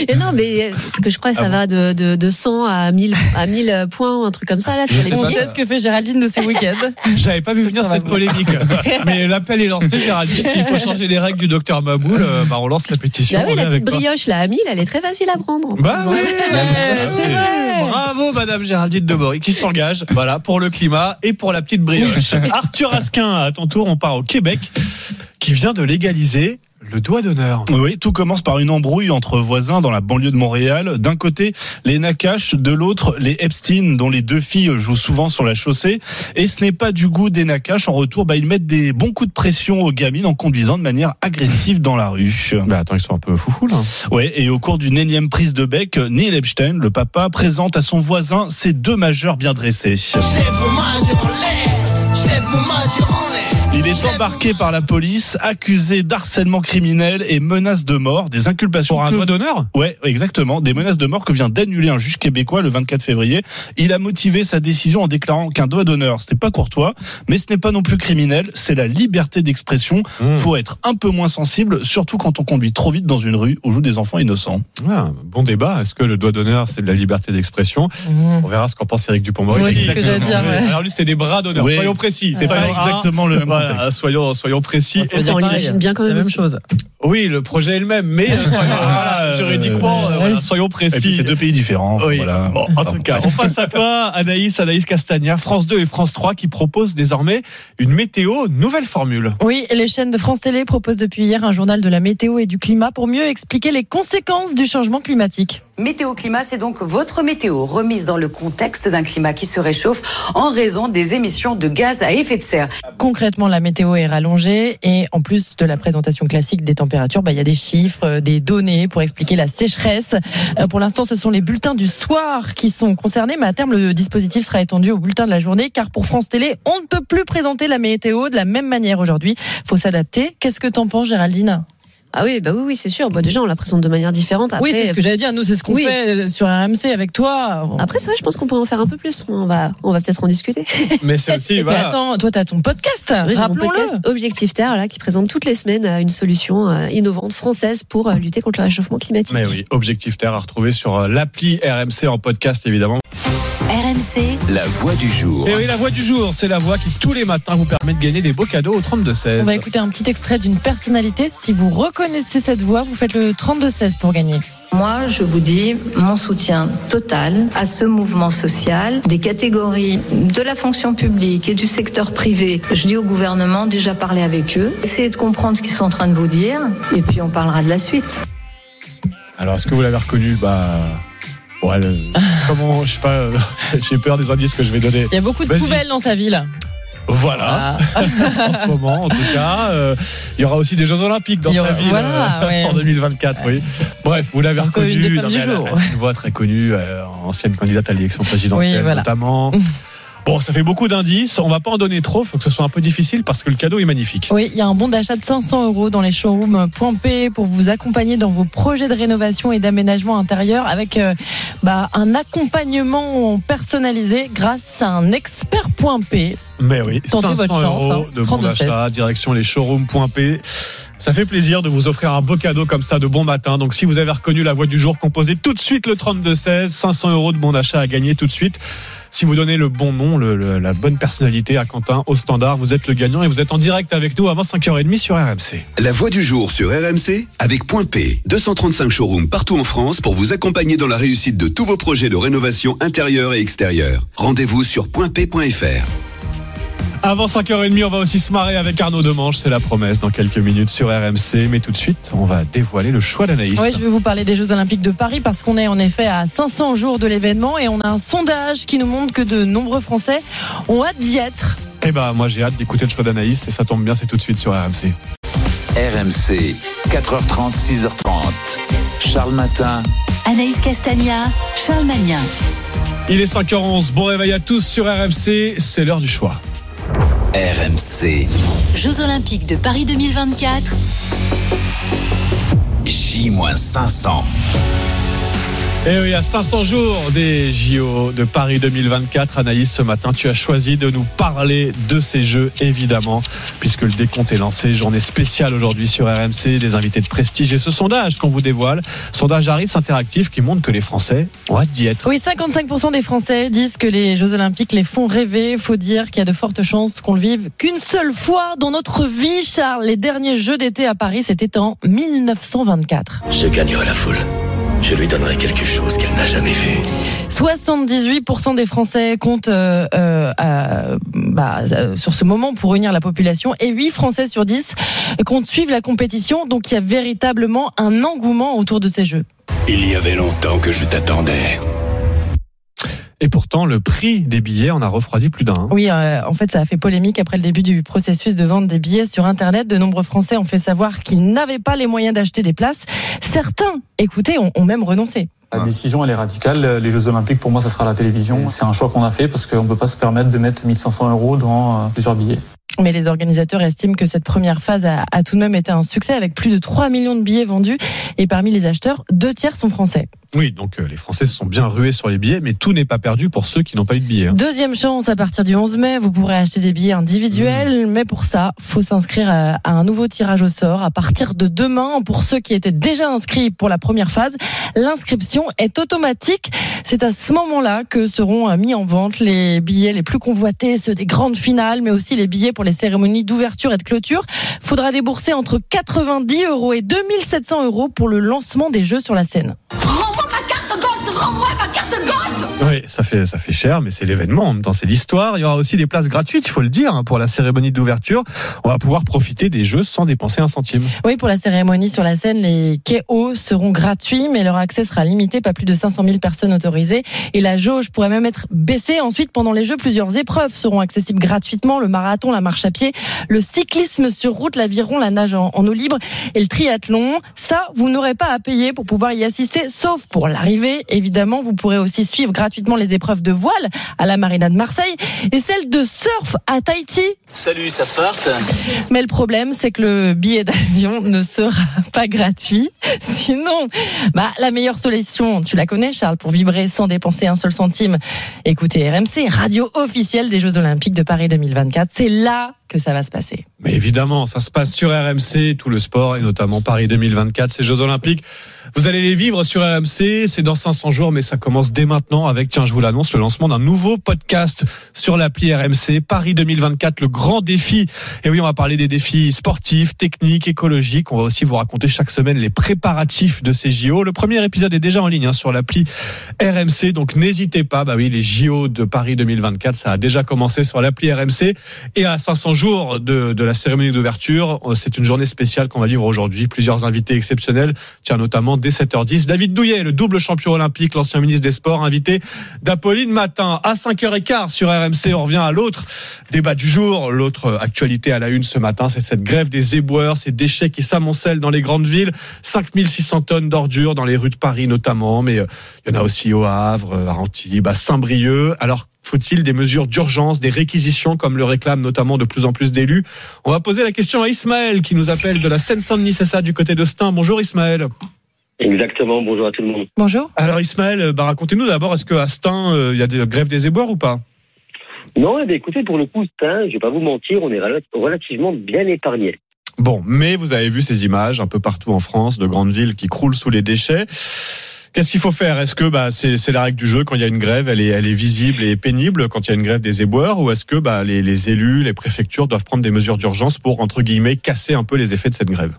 Et non, mais ce que je crois, ça Ah bon va de, de, de 100 à 1000, à 1000 points ou un truc comme ça, là, sur les On sait ce que fait Géraldine de ses week-ends. J'avais pas vu venir cette polémique. Mais l'appel est lancé, Géraldine. S'il faut changer les règles du docteur Maboul, euh, bah, on lance la pétition. Bah oui, la petite brioche, là, à 1000, elle est très facile à prendre. Bah oui, c'est vrai. Bravo, Madame Géraldine Debory, qui s'engage, voilà, pour le climat et pour la petite brioche. Arthur Asquin, à ton tour, on part au Québec, qui vient de légaliser le doigt d'honneur. Oui, tout commence par une embrouille entre voisins dans la banlieue de Montréal. D'un côté, les Nakash, de l'autre, les Epstein, dont les deux filles jouent souvent sur la chaussée. Et ce n'est pas du goût des Nakash. En retour, bah, ils mettent des bons coups de pression aux gamines en conduisant de manière agressive dans la rue. Bah attends, ils sont un peu foufous là. Ouais, et au cours d'une énième prise de bec, Neil Epstein, le papa, présente à son voisin ses deux majeurs bien dressés. Il est embarqué par la police, accusé d'harcèlement criminel et menace de mort, des inculpations. Pour un doigt d'honneur Ouais, exactement, des menaces de mort que vient d'annuler un juge québécois le 24 février. Il a motivé sa décision en déclarant qu'un doigt d'honneur, c'était pas courtois, mais ce n'est pas non plus criminel, c'est la liberté d'expression. Mmh. Faut être un peu moins sensible, surtout quand on conduit trop vite dans une rue où jouent des enfants innocents. Ah, bon débat. Est-ce que le doigt d'honneur, c'est de la liberté d'expression On verra ce qu'en pense Eric Dupont-Moretti. Oui, c'est ce que j'allais dire, Oui. ouais. Alors lui, c'était des bras d'honneur. Oui. Soyons précis. C'est pas exactement le même Voilà, soyons, soyons précis. Dire on pareil. l'imagine bien quand même La même chose. Oui, le projet est le même, mais euh, voilà, euh, juridiquement, euh, voilà, soyons précis. Et puis c'est deux pays différents. Oui. Voilà. Bon, en tout cas, on passe à toi, Anaïs, Anaïs Castagna, France 2 et France 3 qui proposent désormais une météo nouvelle formule. Oui, les chaînes de France Télé proposent depuis hier un journal de la météo et du climat pour mieux expliquer les conséquences du changement climatique. Météo Climat, c'est donc votre météo remise dans le contexte d'un climat qui se réchauffe en raison des émissions de gaz à effet de serre. Concrètement, la météo est rallongée et en plus de la présentation classique des températures, bah, il y a des chiffres, euh, des données pour expliquer la sécheresse. Euh, Pour l'instant, ce sont les bulletins du soir qui sont concernés, mais à terme, le dispositif sera étendu aux bulletins de la journée, car pour France Télé, on ne peut plus présenter la météo de la même manière aujourd'hui. Faut s'adapter. Qu'est-ce que t'en penses, Géraldine? Ah oui, bah oui, oui, c'est sûr. Bah, déjà, on la présente de manière différente. Après, oui, c'est ce que j'allais dire. Nous, c'est ce qu'on Oui. fait euh, sur RMC avec toi. Après, c'est vrai, je pense qu'on pourrait en faire un peu plus. On va, on va peut-être en discuter. Mais c'est aussi, Mais attends, toi, t'as ton podcast. Oui, Rappelons-le. podcast Objectif Terre, là, qui présente toutes les semaines euh, une solution euh, innovante française pour euh, lutter contre le réchauffement climatique. Mais oui, Objectif Terre à retrouver sur euh, l'appli RMC en podcast évidemment. RMC, La voix du jour. Et oui, la voix du jour, c'est la voix qui tous les matins vous permet de gagner des beaux cadeaux au 32-16. On va écouter un petit extrait d'une personnalité. Si vous reconnaissez cette voix, vous faites le 32-16 pour gagner. Moi, je vous dis mon soutien total à ce mouvement social des catégories de la fonction publique et du secteur privé. Je dis au gouvernement, déjà parler avec eux, essayez de comprendre ce qu'ils sont en train de vous dire, et puis on parlera de la suite. Alors, est-ce que vous l'avez reconnu? Bah. Ouais, le- comment, je sais pas, euh, j'ai peur des indices que je vais donner. Il y a beaucoup de poubelles dans sa ville. Voilà, en ce moment en tout cas. Euh, il y aura aussi des Jeux Olympiques dans sa ville voilà, euh, ouais. en 2024, oui. Bref, vous l'avez reconnu. une des femmes Non, du mais elle a- jour. elle a Une voix très connue, euh, ancienne candidate à l'élection présidentielle Oui, voilà. notamment. Bon, ça fait beaucoup d'indices. On va pas en donner trop. Faut que ce soit un peu difficile parce que le cadeau est magnifique. Oui, il y a un bon d'achat de 500 euros dans les showrooms P pour vous accompagner dans vos projets de rénovation et d'aménagement intérieur avec euh, bah, un accompagnement personnalisé grâce à un expert Point P. Mais oui, Tentez 500 votre chance, euros hein. de bon 32, d'achat, direction les showrooms.p. Ça fait plaisir de vous offrir un beau cadeau comme ça de bon matin. Donc si vous avez reconnu la voix du jour, composez tout de suite le 3216, 500 euros de bon d'achat à gagner tout de suite. Si vous donnez le bon nom, la bonne personnalité à Quentin au standard, vous êtes le gagnant et vous êtes en direct avec nous avant 5h30 sur RMC. La voix du jour sur RMC avec Point P. 235 showrooms partout en France pour vous accompagner dans la réussite de tous vos projets de rénovation intérieure et extérieure. Rendez-vous sur pointp.fr. Avant 5h30, on va aussi se marrer avec Arnaud Demange, c'est la promesse dans quelques minutes sur RMC. Mais tout de suite, on va dévoiler le choix d'Anaïs. Oui, je vais vous parler des Jeux Olympiques de Paris parce qu'on est en effet à 500 jours de l'événement et on a un sondage qui nous montre que de nombreux Français ont hâte d'y être. Eh ben, moi j'ai hâte d'écouter le choix d'Anaïs et ça tombe bien, c'est tout de suite sur RMC. RMC, 4h30, 6h30. Charles Matin. Anaïs Castagna, Charles Magnin. Il est 5h11, bon réveil à tous sur RMC, c'est l'heure du choix. RMC, Jeux Olympiques de Paris 2024. J-500. Et oui, à 500 jours des JO de Paris 2024, Anaïs, ce matin, tu as choisi de nous parler de ces Jeux, évidemment, puisque le décompte est lancé. Journée spéciale aujourd'hui sur RMC, des invités de prestige et ce sondage qu'on vous dévoile, sondage Harris interactif qui montre que les Français ont hâte d'y être. Oui, 55% des Français disent que les Jeux Olympiques les font rêver. Faut dire qu'il y a de fortes chances qu'on le vive qu'une seule fois dans notre vie, Charles. Les derniers Jeux d'été à Paris, c'était en 1924. Je gagnerai la foule. Je lui donnerai quelque chose qu'elle n'a jamais vu. 78% des Français comptent euh, euh, bah, euh, sur ce moment pour unir la population et 8 Français sur 10 comptent suivre la compétition. Donc il y a véritablement un engouement autour de ces Jeux. Il y avait longtemps que je t'attendais. Et pourtant, le prix des billets en a refroidi plus d'un. Oui, euh, en fait, ça a fait polémique après le début du processus de vente des billets sur Internet. De nombreux Français ont fait savoir qu'ils n'avaient pas les moyens d'acheter des places. Certains, écoutez, ont, ont même renoncé. La décision, elle est radicale. Les Jeux Olympiques, pour moi, ça sera la télévision. C'est un choix qu'on a fait parce qu'on ne peut pas se permettre de mettre 1500 euros dans euh, plusieurs billets. Mais les organisateurs estiment que cette première phase a, a tout de même été un succès avec plus de 3 millions de billets vendus. Et parmi les acheteurs, deux tiers sont français. Oui, donc euh, les Français se sont bien rués sur les billets, mais tout n'est pas perdu pour ceux qui n'ont pas eu de billets. hein. Deuxième chance à partir du 11 mai, vous pourrez acheter des billets individuels, mais pour ça, faut s'inscrire à, à un nouveau tirage au sort à partir de demain. Pour ceux qui étaient déjà inscrits pour la première phase, l'inscription est automatique. C'est à ce moment-là que seront euh, mis en vente les billets les plus convoités, ceux des grandes finales, mais aussi les billets pour les cérémonies d'ouverture et de clôture. Faudra débourser entre 90 euros et 2700 euros pour le lancement des jeux sur la scène. Oui, ça fait, ça fait cher, mais c'est l'événement. En même temps, c'est l'histoire. Il y aura aussi des places gratuites, il faut le dire, hein, pour la cérémonie d'ouverture. On va pouvoir profiter des jeux sans dépenser un centime. Oui, pour la cérémonie sur la scène, les quais hauts seront gratuits, mais leur accès sera limité, pas plus de 500 000 personnes autorisées. Et la jauge pourrait même être baissée. Ensuite, pendant les Jeux, plusieurs épreuves seront accessibles gratuitement. Le marathon, la marche à pied, le cyclisme sur route, l'aviron, la nage en, en eau libre et le triathlon. Ça, vous n'aurez pas à payer pour pouvoir y assister, sauf pour l'arrivée. Évidemment, vous pourrez aussi suivre gratuitement gratuitement les épreuves de voile à la Marina de Marseille et celle de surf à Tahiti. Salut, ça farte Mais le problème, c'est que le billet d'avion ne sera pas gratuit. Sinon, bah, la meilleure solution, tu la connais, Charles, pour vibrer sans dépenser un seul centime. Écoutez RMC, radio officielle des Jeux Olympiques de Paris 2024. C'est là que ça va se passer. Mais évidemment, ça se passe sur RMC, tout le sport et notamment Paris 2024, ces Jeux Olympiques. Vous allez les vivre sur RMC, c'est dans 500 jours, mais ça commence dès maintenant avec, tiens, je vous l'annonce, le lancement d'un nouveau podcast sur l'appli RMC, Paris 2024, le grand défi. Et oui, on va parler des défis sportifs, techniques, écologiques. On va aussi vous raconter chaque semaine les préparatifs de ces JO. Le premier épisode est déjà en ligne hein, sur l'appli RMC, donc n'hésitez pas. Bah oui, les JO de Paris 2024, ça a déjà commencé sur l'appli RMC. Et à 500 jours de, de la cérémonie d'ouverture, c'est une journée spéciale qu'on va vivre aujourd'hui. Plusieurs invités exceptionnels, tiens notamment dès 7h10. David Douillet, le double champion olympique, l'ancien ministre des Sports, invité d'Apolline Matin à 5h15 sur RMC. On revient à l'autre débat du jour, l'autre actualité à la une ce matin, c'est cette grève des éboueurs, ces déchets qui s'amoncellent dans les grandes villes. 5600 tonnes d'ordures dans les rues de Paris notamment, mais euh, il y en a aussi au Havre, à Antibes, à Saint-Brieuc. Alors faut-il des mesures d'urgence, des réquisitions comme le réclament notamment de plus en plus d'élus? On va poser la question à Ismaël qui nous appelle de la Seine-Saint-Denis, c'est ça, du côté de Stein. Bonjour Ismaël. Exactement, bonjour à tout le monde. Bonjour. Alors Ismaël, bah, racontez-nous d'abord, est-ce qu'à Stein, euh, il y a des grèves des éboueurs ou pas? Non, eh bien, écoutez, pour le coup, Stein, je vais pas vous mentir, on est relativement bien épargné. Bon, mais vous avez vu ces images un peu partout en France de grandes villes qui croulent sous les déchets. Qu'est-ce qu'il faut faire? Est-ce que bah, c'est la règle du jeu quand il y a une grève, elle est, elle est visible et pénible quand il y a une grève des éboueurs, ou est-ce que bah, les, les élus, les préfectures doivent prendre des mesures d'urgence pour entre guillemets casser un peu les effets de cette grève?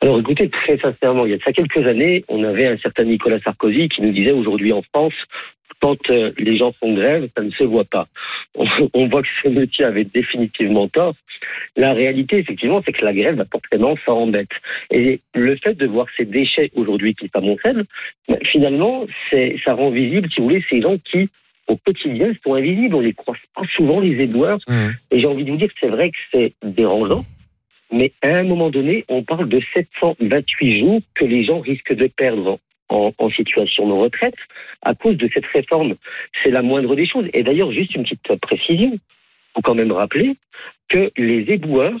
Alors écoutez, très sincèrement, il y a de ça quelques années, on avait un certain Nicolas Sarkozy qui nous disait aujourd'hui en France, quand euh, les gens font grève, ça ne se voit pas. On, voit que ce métier avait définitivement tort. La réalité, effectivement, c'est que la grève, forcément, ça embête. Et le fait de voir ces déchets aujourd'hui qui s'amoncellent, ben, finalement, ça rend visible, si vous voulez, ces gens qui, au quotidien, sont invisibles. On les croise pas souvent, les éboueurs. Mmh. Et j'ai envie de vous dire que c'est vrai que c'est dérangeant. Mais à un moment donné, on parle de 728 jours que les gens risquent de perdre en, en, situation de retraite à cause de cette réforme. C'est la moindre des choses. Et d'ailleurs, juste une petite précision, faut quand même rappeler que les éboueurs,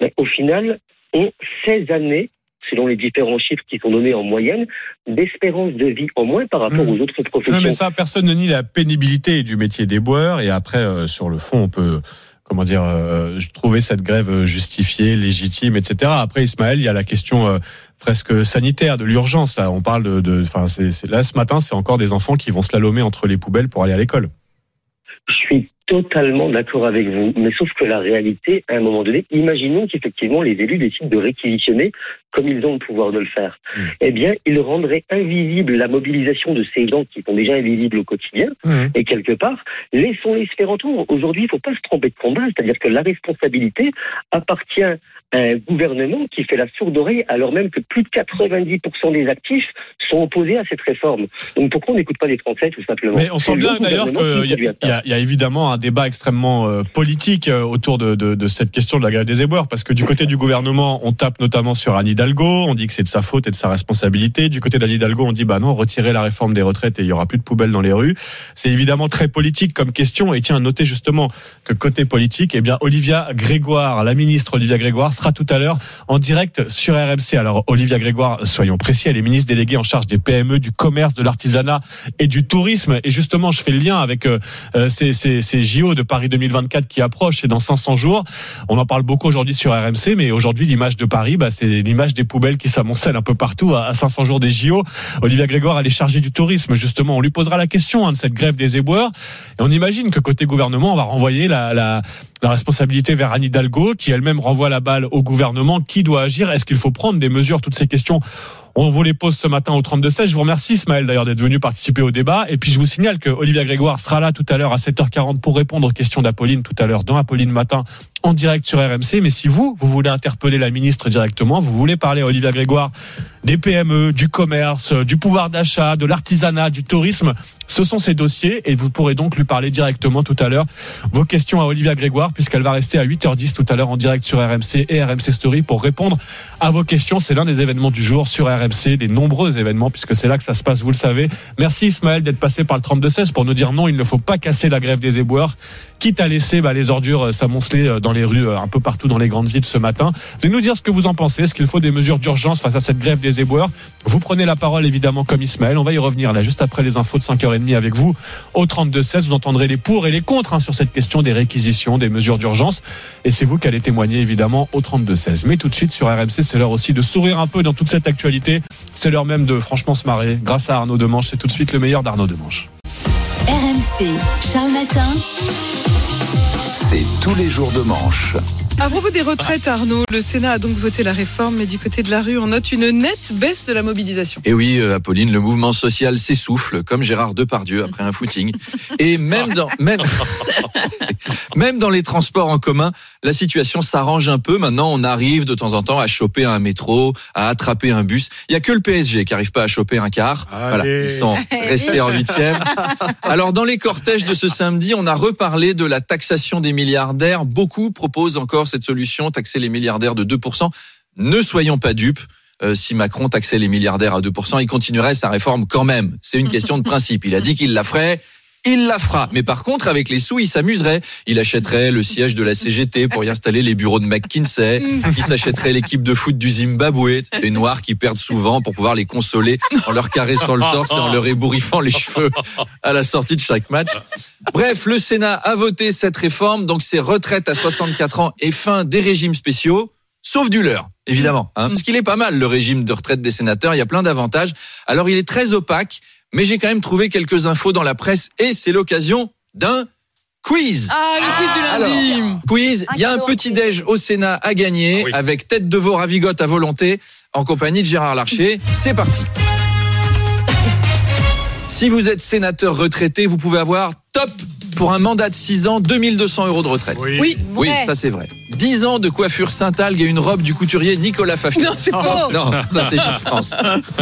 ben, au final, ont 16 années selon les différents chiffres qui sont donnés en moyenne, d'espérance de vie en moins par rapport mmh. aux autres professions. Non, mais ça, personne ne nie la pénibilité du métier d'éboueur. Et après, euh, sur le fond, on peut comment dire, euh, trouver cette grève justifiée, légitime, etc. Après, Ismaël, il y a la question euh, presque sanitaire de l'urgence. Là, on parle de, enfin, là ce matin, c'est encore des enfants qui vont slalomer entre les poubelles pour aller à l'école. Je suis totalement d'accord avec vous. Mais sauf que la réalité, à un moment donné, imaginons qu'effectivement les élus décident de réquisitionner comme ils ont le pouvoir de le faire. Mmh. Eh bien, ils rendraient invisible la mobilisation de ces gens qui sont déjà invisibles au quotidien. Mmh. Et quelque part, laissons-les se faire entendre. Aujourd'hui, il ne faut pas se tromper de combat. C'est-à-dire que la responsabilité appartient à un gouvernement qui fait la sourde oreille alors même que plus de 90% des actifs sont opposés à cette réforme. Donc pourquoi on n'écoute pas les Français tout simplement? Mais on sent bien d'ailleurs qu'il y, y, y, a évidemment un débat extrêmement euh, politique euh, autour de, de, de, cette question de la grève des éboueurs parce que du côté du gouvernement, on tape notamment sur Anne On dit que c'est de sa faute et de sa responsabilité. Du côté d'Anne Hidalgo, on dit bah non, retirez la réforme des retraites et il y aura plus de poubelles dans les rues. C'est évidemment très politique comme question et tiens, notez justement que côté politique, eh bien Olivia Grégoire, la ministre Olivia Grégoire sera tout à l'heure en direct sur RMC. Alors Olivia Grégoire, soyons précis, elle est ministre déléguée en charge des PME, du commerce, de l'artisanat et du tourisme. Et justement, je fais le lien avec euh, euh ces, JO de Paris 2024 qui approchent. C'est dans 500 jours. On en parle beaucoup aujourd'hui sur RMC, mais aujourd'hui l'image de Paris, bah, c'est l'image des poubelles qui s'amoncellent un peu partout à 500 jours des JO. Olivia Grégoire, elle est chargée du tourisme justement. On lui posera la question hein, de cette grève des éboueurs. Et on imagine que côté gouvernement, on va renvoyer la, la la responsabilité vers Anne Hidalgo, qui elle-même renvoie la balle au gouvernement. Qui doit agir? Est-ce qu'il faut prendre des mesures? Toutes ces questions, on vous les pose ce matin au 32-16. Je vous remercie, Ismaël, d'ailleurs, d'être venu participer au débat. Et puis, je vous signale que Olivia Grégoire sera là tout à l'heure à 7h40 pour répondre aux questions d'Apolline tout à l'heure dans Apolline Matin en direct sur RMC. Mais si vous, vous voulez interpeller la ministre directement, vous voulez parler à Olivia Grégoire des PME, du commerce, du pouvoir d'achat, de l'artisanat, du tourisme. Ce sont ces dossiers et vous pourrez donc lui parler directement tout à l'heure. Vos questions à Olivia Grégoire puisqu'elle va rester à 8h10 tout à l'heure en direct sur RMC et RMC Story pour répondre à vos questions. C'est l'un des événements du jour sur RMC, des nombreux événements puisque c'est là que ça se passe, vous le savez. Merci Ismaël d'être passé par le 32-16 pour nous dire non, il ne faut pas casser la grève des éboueurs, quitte à laisser bah, les ordures euh, s'amonceler euh, dans les rues euh, un peu partout dans les grandes villes ce matin. Allez nous dire ce que vous en pensez. Est-ce qu'il faut des mesures d'urgence face à cette grève des éboueurs? Vous prenez la parole évidemment comme Ismaël. On va y revenir là juste après les infos de 5h30 avec vous au 32-16. Vous entendrez les pour et les contre hein, sur cette question des réquisitions, des mesures d'urgence. Et c'est vous qui allez témoigner évidemment au 32-16. Mais tout de suite sur RMC, c'est l'heure aussi de sourire un peu dans toute cette actualité. C'est l'heure même de franchement se marrer. Grâce à Arnaud Demanche, c'est tout de suite le meilleur d'Arnaud Demanche. RMC, Charles Matin. C'est tous les jours de manche. À propos des retraites, Arnaud, le Sénat a donc voté la réforme, mais du côté de la rue, on note une nette baisse de la mobilisation. Et oui, euh, Apolline, le mouvement social s'essouffle, comme Gérard Depardieu après un footing. Et même dans, même, même dans les transports en commun, la situation s'arrange un peu. Maintenant, on arrive de temps en temps à choper un métro, à attraper un bus. Il y a que le PSG qui arrive pas à choper un car. Voilà, ils sont restés en huitième. Alors, dans les cortèges de ce samedi, on a reparlé de la taxation des milliardaires. Beaucoup proposent encore cette solution, taxer les milliardaires de 2%. Ne soyons pas dupes. Euh, si Macron taxait les milliardaires à 2%, il continuerait sa réforme quand même. C'est une question de principe. Il a dit qu'il la ferait. Il la fera. Mais par contre, avec les sous, il s'amuserait. Il achèterait le siège de la CGT pour y installer les bureaux de McKinsey. Il s'achèterait l'équipe de foot du Zimbabwe, les Noirs qui perdent souvent pour pouvoir les consoler en leur caressant le torse et en leur ébouriffant les cheveux à la sortie de chaque match. Bref, le Sénat a voté cette réforme, donc c'est retraite à 64 ans et fin des régimes spéciaux. Sauf du leur, évidemment. Hein, parce qu'il est pas mal, le régime de retraite des sénateurs. Il y a plein d'avantages. Alors, il est très opaque, mais j'ai quand même trouvé quelques infos dans la presse et c'est l'occasion d'un quiz. Ah, le quiz du lundi. Alors, quiz, il y a un petit déj au Sénat à gagner avec tête de veau ravigote à volonté en compagnie de Gérard Larcher. C'est parti. Si vous êtes sénateur retraité, vous pouvez avoir top pour un mandat de 6 ans, 2200 euros de retraite. Oui. Oui, oui ça c'est vrai. 10 ans de coiffure Saint-Algue et une robe du couturier Nicolas Fafnir. Non, c'est faux. Non, ça c'est France.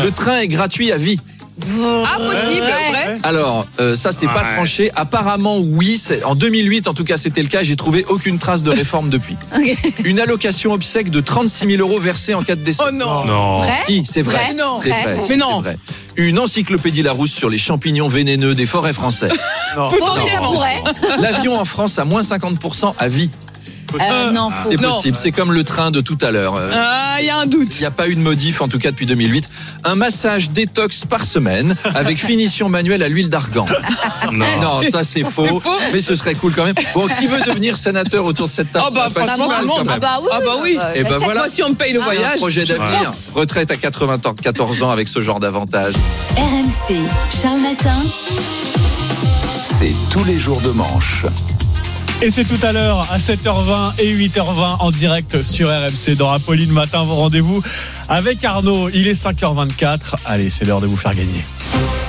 Le train est gratuit à vie. Ah, possible, vrai. Alors, euh, ça c'est pas Ouais. tranché. Apparemment, oui. c'est- En 2008, en tout cas, c'était le cas. J'ai trouvé aucune trace de réforme depuis. Une allocation obsèque de 36 000 euros versée en cas de décès. Oh non. Non. Vrai? Si, c'est vrai. Vrai Non. C'est Vrai vrai. Mais c'est non. vrai. Une encyclopédie Larousse sur les champignons vénéneux des forêts françaises. Pourrait. L'avion en France à moins 50% à vie. Euh, non, faux. C'est possible. C'est comme le train de tout à l'heure. Euh, Ah, il y a un doute. il n'y a pas eu de modif, en tout cas depuis 2008. Un massage détox par semaine avec finition manuelle à l'huile d'argan. Non, ça c'est faux, C'est faux. mais ce serait cool quand même. Bon, qui veut devenir sénateur autour de cette table Ah bah, pas si mal, tout le quand monde. même. Ah bah oui, Ah bah oui. Et ben Chaque voilà. mois, si on me paye le C'est voyage. Un projet d'avenir. Voilà. Retraite à 94 ans avec ce genre d'avantages. RMC, Charles Matin. C'est tous les jours de manche. Et c'est tout à l'heure à 7h20 et 8h20 en direct sur RMC dans Apolline Matin. Vos rendez-vous avec Arnaud. Il est 5h24. Allez, c'est l'heure de vous faire gagner.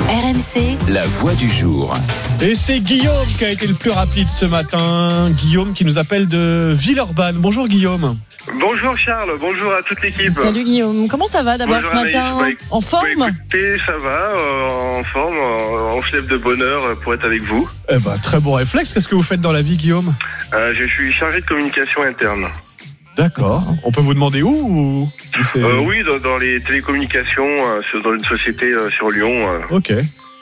RMC, La voix du jour. Et c'est Guillaume qui a été le plus rapide ce matin. Guillaume qui nous appelle de Villeurbanne. Bonjour Guillaume. Bonjour Charles, bonjour à toute l'équipe. Salut Guillaume, comment ça va d'abord ce matin Bah, En forme bah, écoutez, ça va, euh, en forme, euh, on se lève de bonne heure euh, pour être avec vous. Eh ben, très bon réflexe. Qu'est-ce que vous faites dans la vie, Guillaume? Euh, je suis chargé de communication interne. D'accord. On peut vous demander où ou- Euh, oui, dans, dans les télécommunications, euh, dans une société euh, sur Lyon. euh. Ok.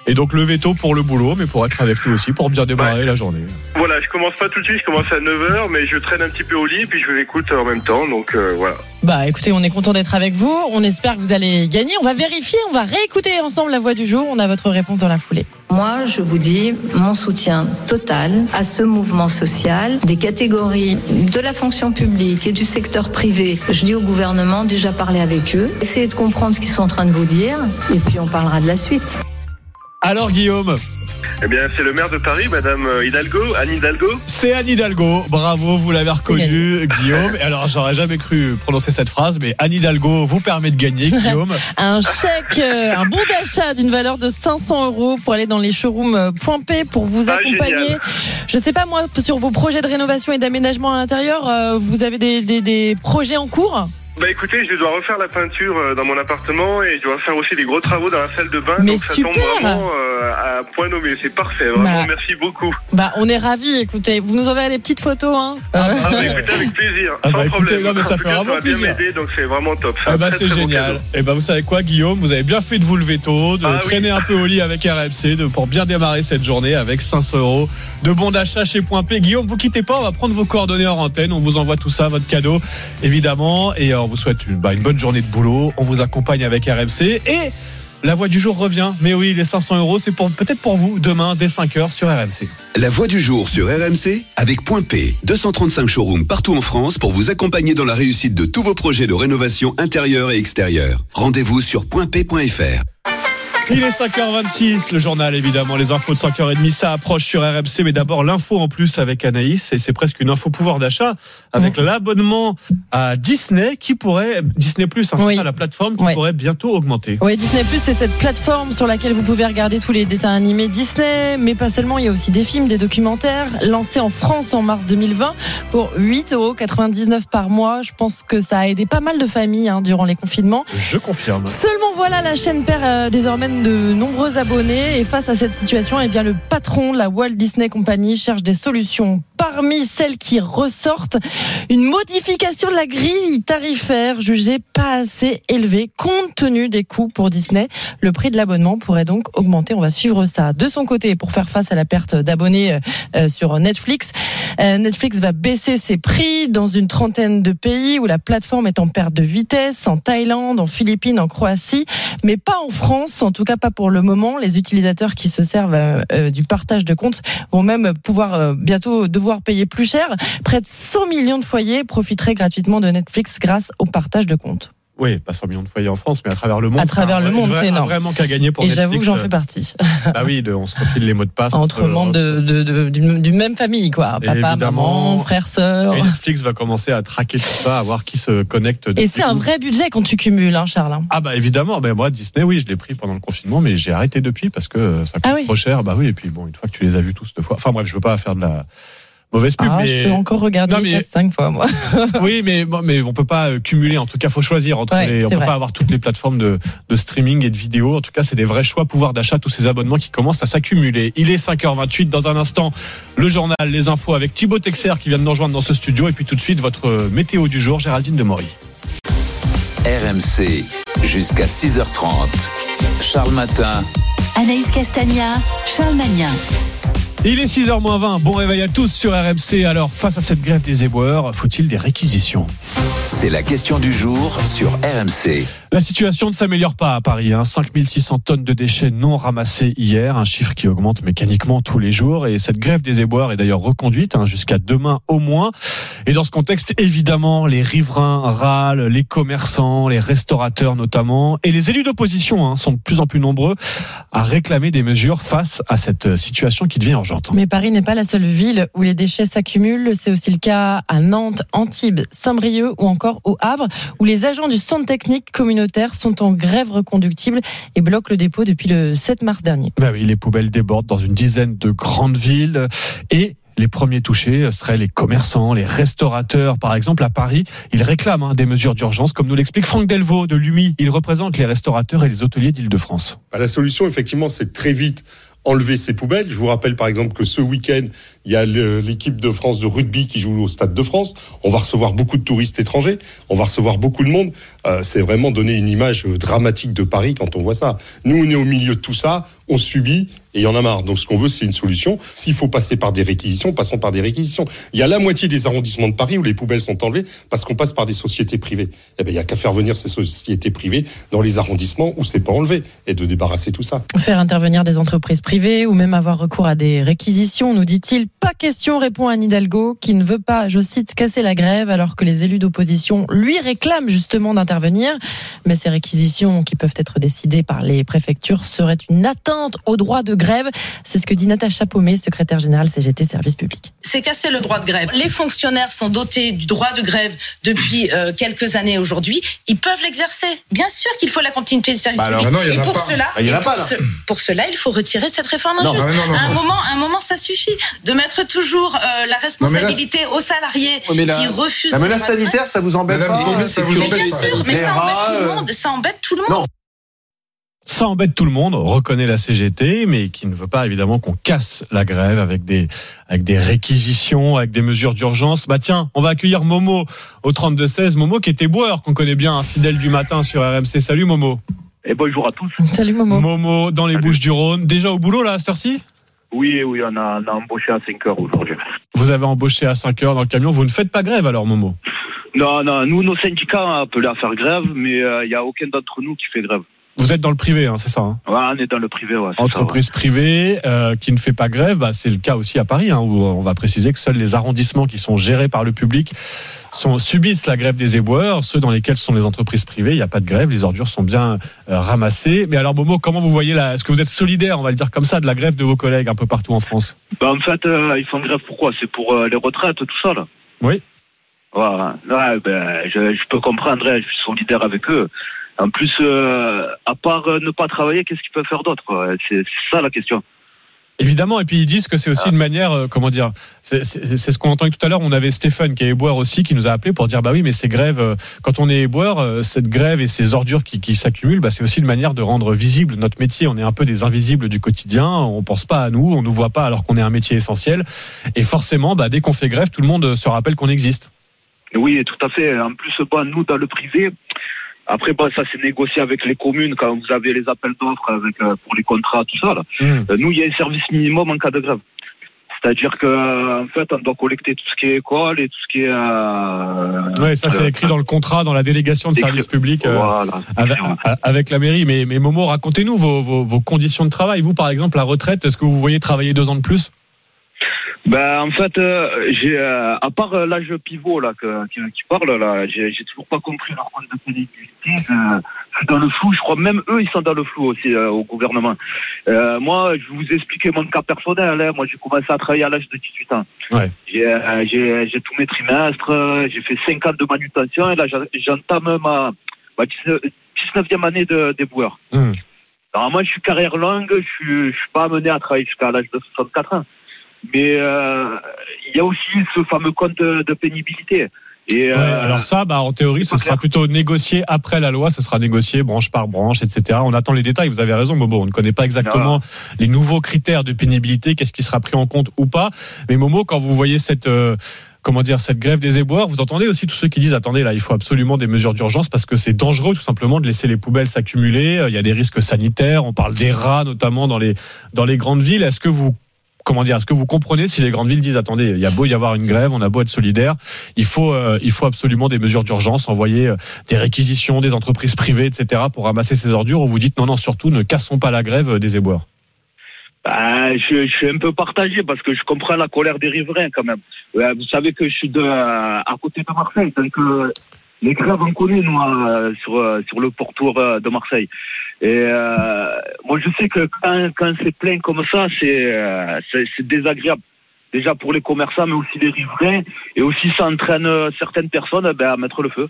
Et donc lever tôt pour le boulot, mais pour être avec lui aussi, pour bien démarrer la journée. Voilà, je commence pas tout de suite, je commence à 9h, mais je traîne un petit peu au lit, puis je l'écoute en même temps, donc euh, voilà. Bah écoutez, on est content d'être avec vous. On espère que vous allez gagner. On va vérifier, on va réécouter ensemble la voix du jour. On a votre réponse dans la foulée. Moi, je vous dis mon soutien total à ce mouvement social des catégories de la fonction publique et du secteur privé. Je dis au gouvernement, déjà parler avec eux, essayez de comprendre ce qu'ils sont en train de vous dire, et puis on parlera de la suite. Alors Guillaume Eh bien, c'est le maire de Paris, Madame euh, Hidalgo, Anne Hidalgo. C'est Anne Hidalgo. Bravo, vous l'avez reconnu, Guillaume. Et alors, j'aurais jamais cru prononcer cette phrase, mais Anne Hidalgo vous permet de gagner, Guillaume. Un chèque, euh, un bon d'achat d'une valeur de 500 euros pour aller dans les showrooms euh, Point P pour vous Ah, accompagner. génial. Je sais pas moi sur vos projets de rénovation et d'aménagement à l'intérieur, euh, vous avez des, des, des projets en cours? Bah écoutez, je dois refaire la peinture euh, dans mon appartement et je dois faire aussi des gros travaux dans la salle de bain. Mais donc ça tombe vraiment euh, à point nommé. C'est parfait. Vraiment, Bah. merci beaucoup. Bah, on est ravis. Écoutez, vous nous envoyez des petites photos, hein. Ah bah écoutez, avec plaisir. Ah bah sans écoutez, problème. non, mais ça En fait cas, vraiment va bien plaisir. m'aider, donc c'est vraiment top. Ah bah c'est génial. cadeau. Et bah vous savez quoi, Guillaume, vous avez bien fait de vous lever tôt, de Ah oui. traîner un peu au lit avec RMC, de, pour bien démarrer cette journée avec 500 euros de bons d'achat chez Point P. Guillaume, vous quittez pas, on va prendre vos coordonnées en antenne, on vous envoie tout ça, votre cadeau, évidemment, et euh, on vous souhaite une, bah, une bonne journée de boulot. On vous accompagne avec RMC et la voix du jour revient. Mais oui, les 500 euros, c'est peut-être pour vous demain dès 5 heures sur RMC. La voix du jour sur RMC avec Point P. 235 showrooms partout en France pour vous accompagner dans la réussite de tous vos projets de rénovation intérieure et extérieure. Rendez-vous sur pointp.fr. Il est 5h26, le journal évidemment, les infos de 5h30, ça approche sur RMC, mais d'abord l'info en plus avec Anaïs, et c'est presque une info pouvoir d'achat, avec l'abonnement à Disney qui pourrait, Disney Plus, hein, ça, la plateforme qui pourrait bientôt augmenter. Oui, Disney Plus, c'est cette plateforme sur laquelle vous pouvez regarder tous les dessins animés Disney, mais pas seulement, il y a aussi des films, des documentaires, lancés en France en mars 2020 pour 8,99 euros par mois. Je pense que ça a aidé pas mal de familles hein, durant les confinements. Je confirme. Seulement voilà, la chaîne perd euh, désormais de nombreux abonnés et face à cette situation, eh bien le patron de la Walt Disney Company cherche des solutions. Parmi celles qui ressortent, une modification de la grille tarifaire jugée pas assez élevée compte tenu des coûts pour Disney. Le prix de l'abonnement pourrait donc augmenter. On va suivre ça. De son côté, pour faire face à la perte d'abonnés euh, sur Netflix, euh, Netflix va baisser ses prix dans une trentaine de pays où la plateforme est en perte de vitesse, en Thaïlande, en Philippines, en Croatie, mais pas en France, en tout cas pas pour le moment. Les utilisateurs qui se servent euh, euh, du partage de comptes vont même pouvoir euh, bientôt devoir payer plus cher. Près de 100 millions de foyers profiteraient gratuitement de Netflix grâce au partage de comptes. Oui, pas 100 millions de foyers en France, mais à travers le monde. À travers le monde, c'est énorme. vrai manque à gagner pour Et j'avoue que j'en fais partie. Bah oui, de- on se refile les mots de passe. Entre membres de, de, de- d'une même famille, quoi. Et Papa, évidemment- maman, frère, sœur. Et Netflix va commencer à traquer tout ça, à voir qui se connecte. Et c'est un vrai budget quand tu cumules, hein, Charles. Ah bah évidemment, mais moi Disney oui je l'ai pris pendant le confinement mais j'ai arrêté depuis parce que euh, ça coûte Ah oui. trop cher. Bah oui et puis bon une fois que tu les as vus tous deux fois. Enfin bref je veux pas faire de la mauvaise pub Ah, mais je peux encore regarder Non, mais- 4-5 fois, moi. oui mais bon, mais on peut pas euh, cumuler en tout cas faut choisir entre Ouais, les on peut vrai. pas avoir toutes les plateformes de, de streaming et de vidéo en tout cas c'est des vrais choix pouvoir d'achat tous ces abonnements qui commencent à s'accumuler. Il est 5h28 dans un instant le journal les infos avec Thibaut Texer qui vient de nous rejoindre dans ce studio et puis tout de suite votre euh, météo du jour Géraldine de Maury. RMC, jusqu'à 6h30. Charles Matin. Anaïs Castagna, Charles Magnin. Il est 6h20, bon réveil à tous sur RMC. Alors, face à cette grève des éboueurs, faut-il des réquisitions? C'est la question du jour sur RMC. La situation ne s'améliore pas à Paris. Hein. 5600 tonnes de déchets non ramassés hier, un chiffre qui augmente mécaniquement tous les jours. Et cette grève des éboueurs est d'ailleurs reconduite hein, jusqu'à demain au moins. Et dans ce contexte, évidemment, les riverains râlent, les commerçants, les restaurateurs notamment, et les élus d'opposition hein, sont de plus en plus nombreux à réclamer des mesures face à cette situation qui devient urgente. Mais Paris n'est pas la seule ville où les déchets s'accumulent. C'est aussi le cas à Nantes, Antibes, Saint-Brieuc ou encore au Havre, où les agents du centre technique communautaire sont en grève reconductible et bloquent le dépôt depuis le 7 mars dernier. Bah oui, les poubelles débordent dans une dizaine de grandes villes et les premiers touchés seraient les commerçants, les restaurateurs. Par exemple, à Paris, ils réclament hein, des mesures d'urgence, comme nous l'explique Franck Delvaux de l'UMI. Il représente les restaurateurs et les hôteliers d'Île-de-France. Bah, La solution, effectivement, c'est très vite enlever ces poubelles. Je vous rappelle par exemple que ce week-end, il y a l'équipe de France de rugby qui joue au Stade de France. On va recevoir beaucoup de touristes étrangers. On va recevoir beaucoup de monde. Euh, c'est vraiment donner une image euh, dramatique de Paris quand on voit ça. Nous, on est au milieu de tout ça. On subit et il y en a marre. Donc, ce qu'on veut, c'est une solution. S'il faut passer par des réquisitions, passons par des réquisitions. Il y a la moitié des arrondissements de Paris où les poubelles sont enlevées parce qu'on passe par des sociétés privées. Eh ben, il y a qu'à faire venir ces sociétés privées dans les arrondissements où c'est pas enlevé et de débarrasser tout ça. Faire intervenir des entreprises privées ou même avoir recours à des réquisitions, nous dit-il. Pas question, répond Anne Hidalgo, qui ne veut pas, je cite, casser la grève alors que les élus d'opposition lui réclament justement d'intervenir. Mais ces réquisitions qui peuvent être décidées par les préfectures seraient une atteinte au droit de grève. C'est ce que dit Natacha Paumé, secrétaire générale CGT Service Public. C'est casser le droit de grève. Les fonctionnaires sont dotés du droit de grève depuis euh, quelques années aujourd'hui. Ils peuvent l'exercer. Bien sûr qu'il faut la continuité du service Bah alors, public. bah non, et pour pas. cela, Bah, et pour, pas, là. ce- pour cela, il faut retirer cette réforme Non, injuste. bah non, non, à un non. moment, à un moment, ça suffit de mettre toujours euh, la responsabilité aux salariés la- qui refusent. la ce menace sanitaire, ça vous embête Madame pas Ça vous Mais embête bien pas sûr, mais ça embête rats, tout le euh, monde. Ça embête tout le monde. Ça embête tout le monde, reconnaît la CGT, mais qui ne veut pas évidemment qu'on casse la grève avec des, avec des réquisitions, avec des mesures d'urgence. Bah tiens, on va accueillir Momo au 32-16. Momo qui était boire, qu'on connaît bien, un fidèle du matin sur RMC. Salut Momo. Et bonjour à tous. Salut Momo. Momo dans les Bouches du Rhône. Déjà au boulot là à cette heure-ci? Oui, oui, on a, on a embauché à 5 heures aujourd'hui. Vous avez embauché à 5 heures dans le camion. Vous ne faites pas grève alors Momo? Non, non, nous, nos syndicats ont appelé à faire grève, mais euh, il n'y a aucun d'entre nous qui fait grève. Vous êtes dans le privé, hein, c'est ça hein Ouais, on est dans le privé, ouais. c'est ça, ouais. entreprise privée euh, qui ne fait pas grève, bah, c'est le cas aussi à Paris, hein, où on va préciser que seuls les arrondissements qui sont gérés par le public sont, subissent la grève des éboueurs. Ceux dans lesquels sont les entreprises privées, il n'y a pas de grève, les ordures sont bien euh, ramassées. Mais alors, Momo, comment vous voyez là Est-ce que vous êtes solidaire, on va le dire comme ça, de la grève de vos collègues un peu partout en France? Bah, en fait, euh, ils font grève pourquoi C'est pour les retraites, tout ça, là. Oui. Ouais, ben, je, je peux comprendre, hein, je suis solidaire avec eux. En plus, euh, à part euh, ne pas travailler, qu'est-ce qu'ils peuvent faire d'autre C'est ça la question. Évidemment, et puis ils disent que c'est aussi une manière, euh, comment dire, c'est ce qu'on entend tout à l'heure. On avait Stéphane qui est éboueur aussi, qui nous a appelé pour dire bah oui, mais ces grèves, euh, quand on est éboueur, euh, cette grève et ces ordures qui, qui s'accumulent, bah, c'est aussi une manière de rendre visible notre métier. On est un peu des invisibles du quotidien. On pense pas à nous, on nous voit pas alors qu'on est un métier essentiel. Et forcément, bah, dès qu'on fait grève, tout le monde se rappelle qu'on existe. Oui, tout à fait. En plus, bah, nous, dans le privé, après, bah, ça c'est négocié avec les communes quand vous avez les appels d'offres avec, euh, pour les contrats, tout ça. Là. Mmh. Euh, nous, il y a un service minimum en cas de grève. C'est-à-dire que, euh, en fait, on doit collecter tout ce qui est école et tout ce qui est. Euh, Ouais, ça c'est euh, écrit dans le contrat, dans la délégation de service public euh, Voilà. avec, avec la mairie. Mais, mais Momo, racontez-nous vos, vos, vos conditions de travail. Vous, par exemple, la retraite, est-ce que vous voyez travailler deux ans de plus? Ben en fait, euh, j'ai euh, à part euh, l'âge pivot là que, qui, qui parle là, j'ai j'ai toujours pas compris leur compte de pénibilité. Je, je suis dans le flou. Je crois même eux ils sont dans le flou aussi euh, au gouvernement. Euh, moi, je vais vous expliquer mon cas personnel. hein. Moi, j'ai commencé à travailler à l'âge de 18 ans. Ouais. J'ai euh, j'ai j'ai tous mes trimestres. euh, J'ai fait 5 ans de manutention et là j'en- j'entame ma, ma 19, 19e année de déboueur. Mmh. Alors moi, je suis carrière longue, je suis, je suis pas amené à travailler jusqu'à l'âge de 64 ans. Mais euh, il y a aussi ce fameux compte de, de pénibilité. Et Ouais, euh, alors ça, bah, en théorie, ce sera plutôt négocié après la loi, ce sera négocié branche par branche, etc. On attend les détails, vous avez raison, Momo, on ne connaît pas exactement les nouveaux critères de pénibilité, qu'est-ce qui sera pris en compte ou pas. Mais Momo, quand vous voyez cette... euh, Comment dire cette grève des éboueurs Vous entendez aussi tous ceux qui disent attendez là il faut absolument des mesures d'urgence parce que c'est dangereux tout simplement de laisser les poubelles s'accumuler. Il y a des risques sanitaires. On parle des rats notamment dans les dans les grandes villes. Est-ce que vous comment dire, est-ce que vous comprenez si les grandes villes disent attendez, il y a beau y avoir une grève, on a beau être solidaire, il faut, euh, il faut absolument des mesures d'urgence, envoyer euh, des réquisitions des entreprises privées, etc. pour ramasser ces ordures. Ou vous dites non, non, surtout ne cassons pas la grève euh, des éboueurs. bah, je, suis un peu partagé parce que je comprends la colère des riverains quand même. Vous savez que je suis de, à côté de Marseille, donc les grèves on connaît nous sur sur le pourtour de Marseille. Et euh, moi je sais que quand, quand c'est plein comme ça, c'est euh, désagréable. Déjà pour les commerçants, mais aussi les riverains, et aussi ça entraîne euh, certaines personnes ben, à mettre le feu.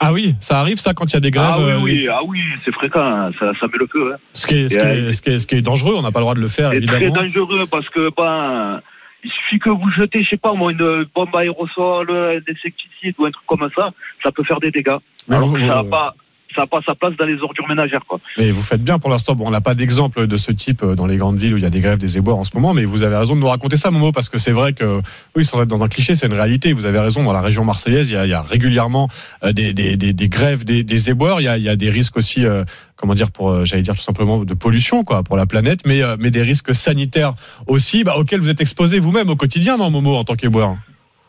Ah oui, ça arrive ça quand il y a des grèves. ah oui, euh, oui, les- ah oui, c'est fréquent, hein, ça, ça met le feu. Hein. Ce qui est, ce qui euh, est, ce qui est, ce qui est dangereux, on n'a pas le droit de le faire C'est très évidemment. dangereux parce que ben, il suffit que vous jetez, je sais pas moi, une bombe à aérosol, un insecticide ou un truc comme ça, ça peut faire des dégâts. Alors vous- que ça n'a pas, ça a pas sa place dans les ordures ménagères, quoi. Mais vous faites bien pour l'instant. Bon, on n'a pas d'exemple de ce type euh, dans les grandes villes où il y a des grèves des éboueurs en ce moment, mais vous avez raison de nous raconter ça, Momo, parce que c'est vrai que, oui, sans être dans un cliché, c'est une réalité. Vous avez raison, dans la région marseillaise, il y a, il y a régulièrement euh, des, des, des, des grèves des, éboueurs. Il y a, il y a des risques aussi, euh, comment dire, pour, j'allais dire tout simplement de pollution, quoi, pour la planète, mais, euh, mais des risques sanitaires aussi, bah, auxquels vous êtes exposé vous-même au quotidien, non, Momo, en tant qu'éboueur?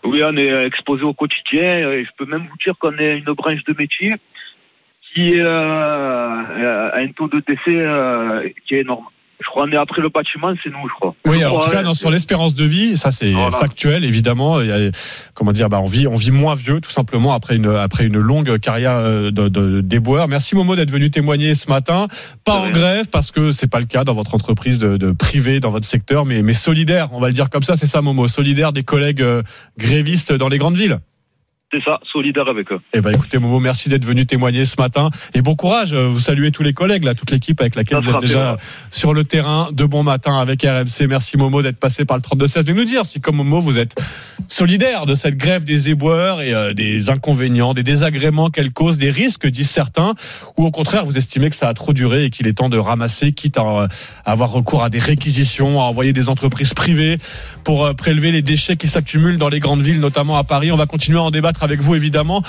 Oui, on est exposé au quotidien. Et je peux même vous dire qu'on est une branche de métier qui euh, a un taux de décès euh, qui est énorme. Je crois est après le bâtiment, c'est nous, je crois. Oui, Je alors en tout cas, non, sur l'espérance de vie, ça c'est Voilà. factuel, évidemment. Il y a, comment dire, bah, on vit, on vit moins vieux, tout simplement, après une, après une longue carrière euh, de, de déboueur. Merci Momo d'être venu témoigner ce matin. Pas en grève, parce que c'est pas le cas dans votre entreprise de, de privé, dans votre secteur, mais, mais solidaire, on va le dire comme ça, c'est ça Momo, solidaire des collègues euh, grévistes dans les grandes villes. C'est ça, solidaire avec eux. Eh ben écoutez Momo, merci d'être venu témoigner ce matin et bon courage. Euh, Vous saluez tous les collègues là, toute l'équipe avec laquelle Ça vous êtes déjà sur le terrain. De bon matin avec RMC. Merci Momo d'être passé par le 32 16 de nous dire si comme Momo vous êtes solidaire de cette grève des éboueurs et euh, des inconvénients, des désagréments qu'elle cause, des risques disent certains, ou au contraire vous estimez que ça a trop duré et qu'il est temps de ramasser, quitte à euh, avoir recours à des réquisitions, à envoyer des entreprises privées pour euh, prélever les déchets qui s'accumulent dans les grandes villes, notamment à Paris. On va continuer à en débattre avec vous évidemment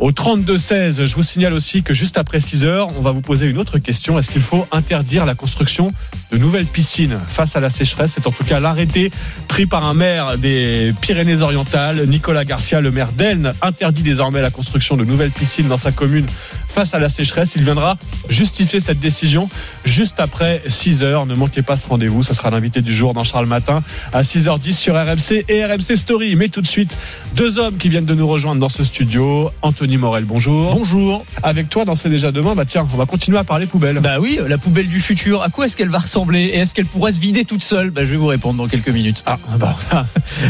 au 32-16. Je vous signale aussi que juste après 6 heures, on va vous poser une autre question. Est-ce qu'il faut interdire la construction de nouvelles piscines face à la sécheresse? C'est en tout cas l'arrêté pris par un maire des Pyrénées-Orientales, Nicolas Garcia, le maire d'Elne, interdit désormais la construction de nouvelles piscines dans sa commune face à la sécheresse. Il viendra justifier cette décision juste après 6 heures. Ne manquez pas ce rendez-vous. Ce sera l'invité du jour dans Charles Matin à 6h10 sur RMC et RMC Story. Mais tout de suite, deux hommes qui viennent de nous rejoindre dans ce studio. Anthony Morel, bonjour. Bonjour. Avec toi, dans C'est déjà demain, bah tiens, on va continuer à parler poubelle. Bah oui, la poubelle du futur. À quoi est-ce qu'elle va ressembler Et est-ce qu'elle pourrait se vider toute seule? Bah je vais vous répondre dans quelques minutes. Ah, bah,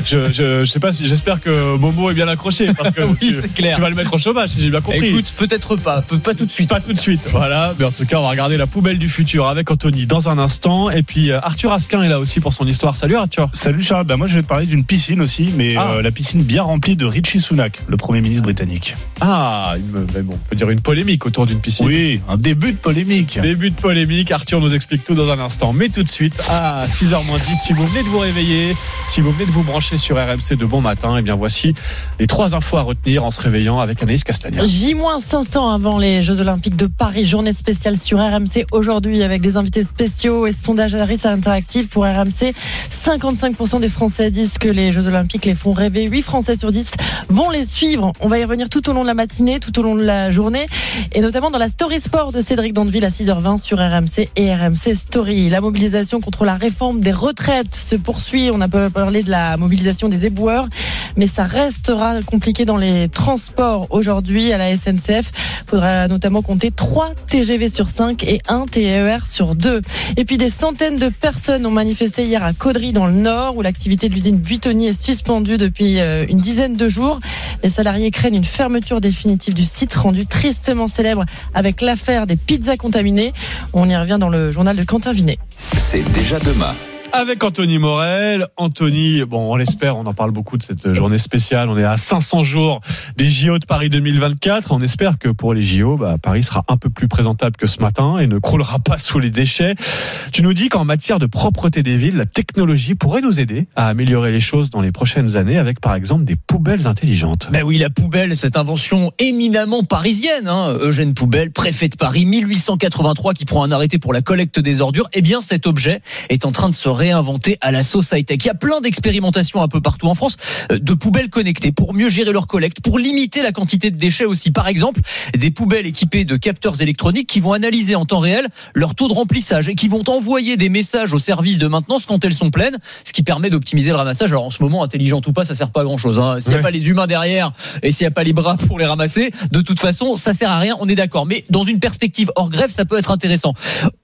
je, je, je sais pas si j'espère que Momo est bien accroché parce que oui, tu, c'est clair. tu vas le mettre au chômage si j'ai bien compris. Écoute, peut-être pas, peut- pas tout de suite. Pas tout de suite, voilà. Mais en tout cas, on va regarder la poubelle du futur avec Anthony dans un instant. Et puis euh, Arthur Asquin est là aussi pour son histoire. Salut Arthur. Salut Charles, bah moi je vais te parler d'une piscine aussi, mais Ah. euh, la piscine bien remplie de Richie Sunak, le Premier ministre britannique. Ah, une- mais bon, on peut dire une polémique autour d'une piscine. Oui, un début de polémique. Début de polémique, Arthur nous explique tout dans un instant. Mais tout de suite, à 6h 10, si vous venez de vous réveiller, si vous venez de vous brancher sur RMC de bon matin, et bien voici les trois infos à retenir en se réveillant avec Anaïs Castagna. J-500 avant les Jeux Olympiques de Paris, journée spéciale sur RMC aujourd'hui avec des invités spéciaux et sondage Harris interactif pour RMC. 55% des Français disent que les Jeux Olympiques les font rêver. 8 Français sur 10 vont les suivre. On va y revenir tout au long de la matinée, tout au long de la journée et notamment dans la Story Sport de Cédric Dandeville à 6h20 sur RMC et RMC Story. La mobilisation contre la réforme des retraites se poursuit. On a parlé de la mobilisation des éboueurs, mais ça restera compliqué dans les transports aujourd'hui à la SNCF. Faudra notamment compter 3 TGV sur 5 et 1 TER sur 2. Et puis des centaines de personnes ont manifesté hier à Caudry dans le Nord où l'activité de l'usine Buitoni est suspendue depuis euh, une dizaine de jours. Les salariés craignent une fermeture définitive du site rendu tristement célèbre avec l'affaire des pizzas contaminées. On y revient dans le journal de Quentin Vinet. C'est déjà demain. Avec Anthony Morel. Anthony, bon, on l'espère, on en parle beaucoup de cette journée spéciale. On est à 500 jours des JO de Paris 2024. On espère que pour les JO, bah, Paris sera un peu plus présentable que ce matin et ne croulera pas sous les déchets. Tu nous dis qu'en matière de propreté des villes, la technologie pourrait nous aider à améliorer les choses dans les prochaines années avec, par exemple, des poubelles intelligentes. Ben oui, la poubelle, cette invention éminemment parisienne. Hein. Eugène Poubelle, préfet de Paris, 1883, qui prend un arrêté pour la collecte des ordures. Eh bien, cet objet est en train de se réinventer à la sauce high-tech. Il y a plein d'expérimentations un peu partout en France euh, de poubelles connectées pour mieux gérer leur collecte, pour limiter la quantité de déchets aussi. Par exemple, des poubelles équipées de capteurs électroniques qui vont analyser en temps réel leur taux de remplissage et qui vont envoyer des messages au service de maintenance quand elles sont pleines, ce qui permet d'optimiser le ramassage. Alors en ce moment, intelligent ou pas, ça sert pas à grand chose. Hein. S'il n'y a Ouais. pas les humains derrière et s'il n'y a pas les bras pour les ramasser, de toute façon, ça sert à rien, on est d'accord. Mais dans une perspective hors grève, ça peut être intéressant.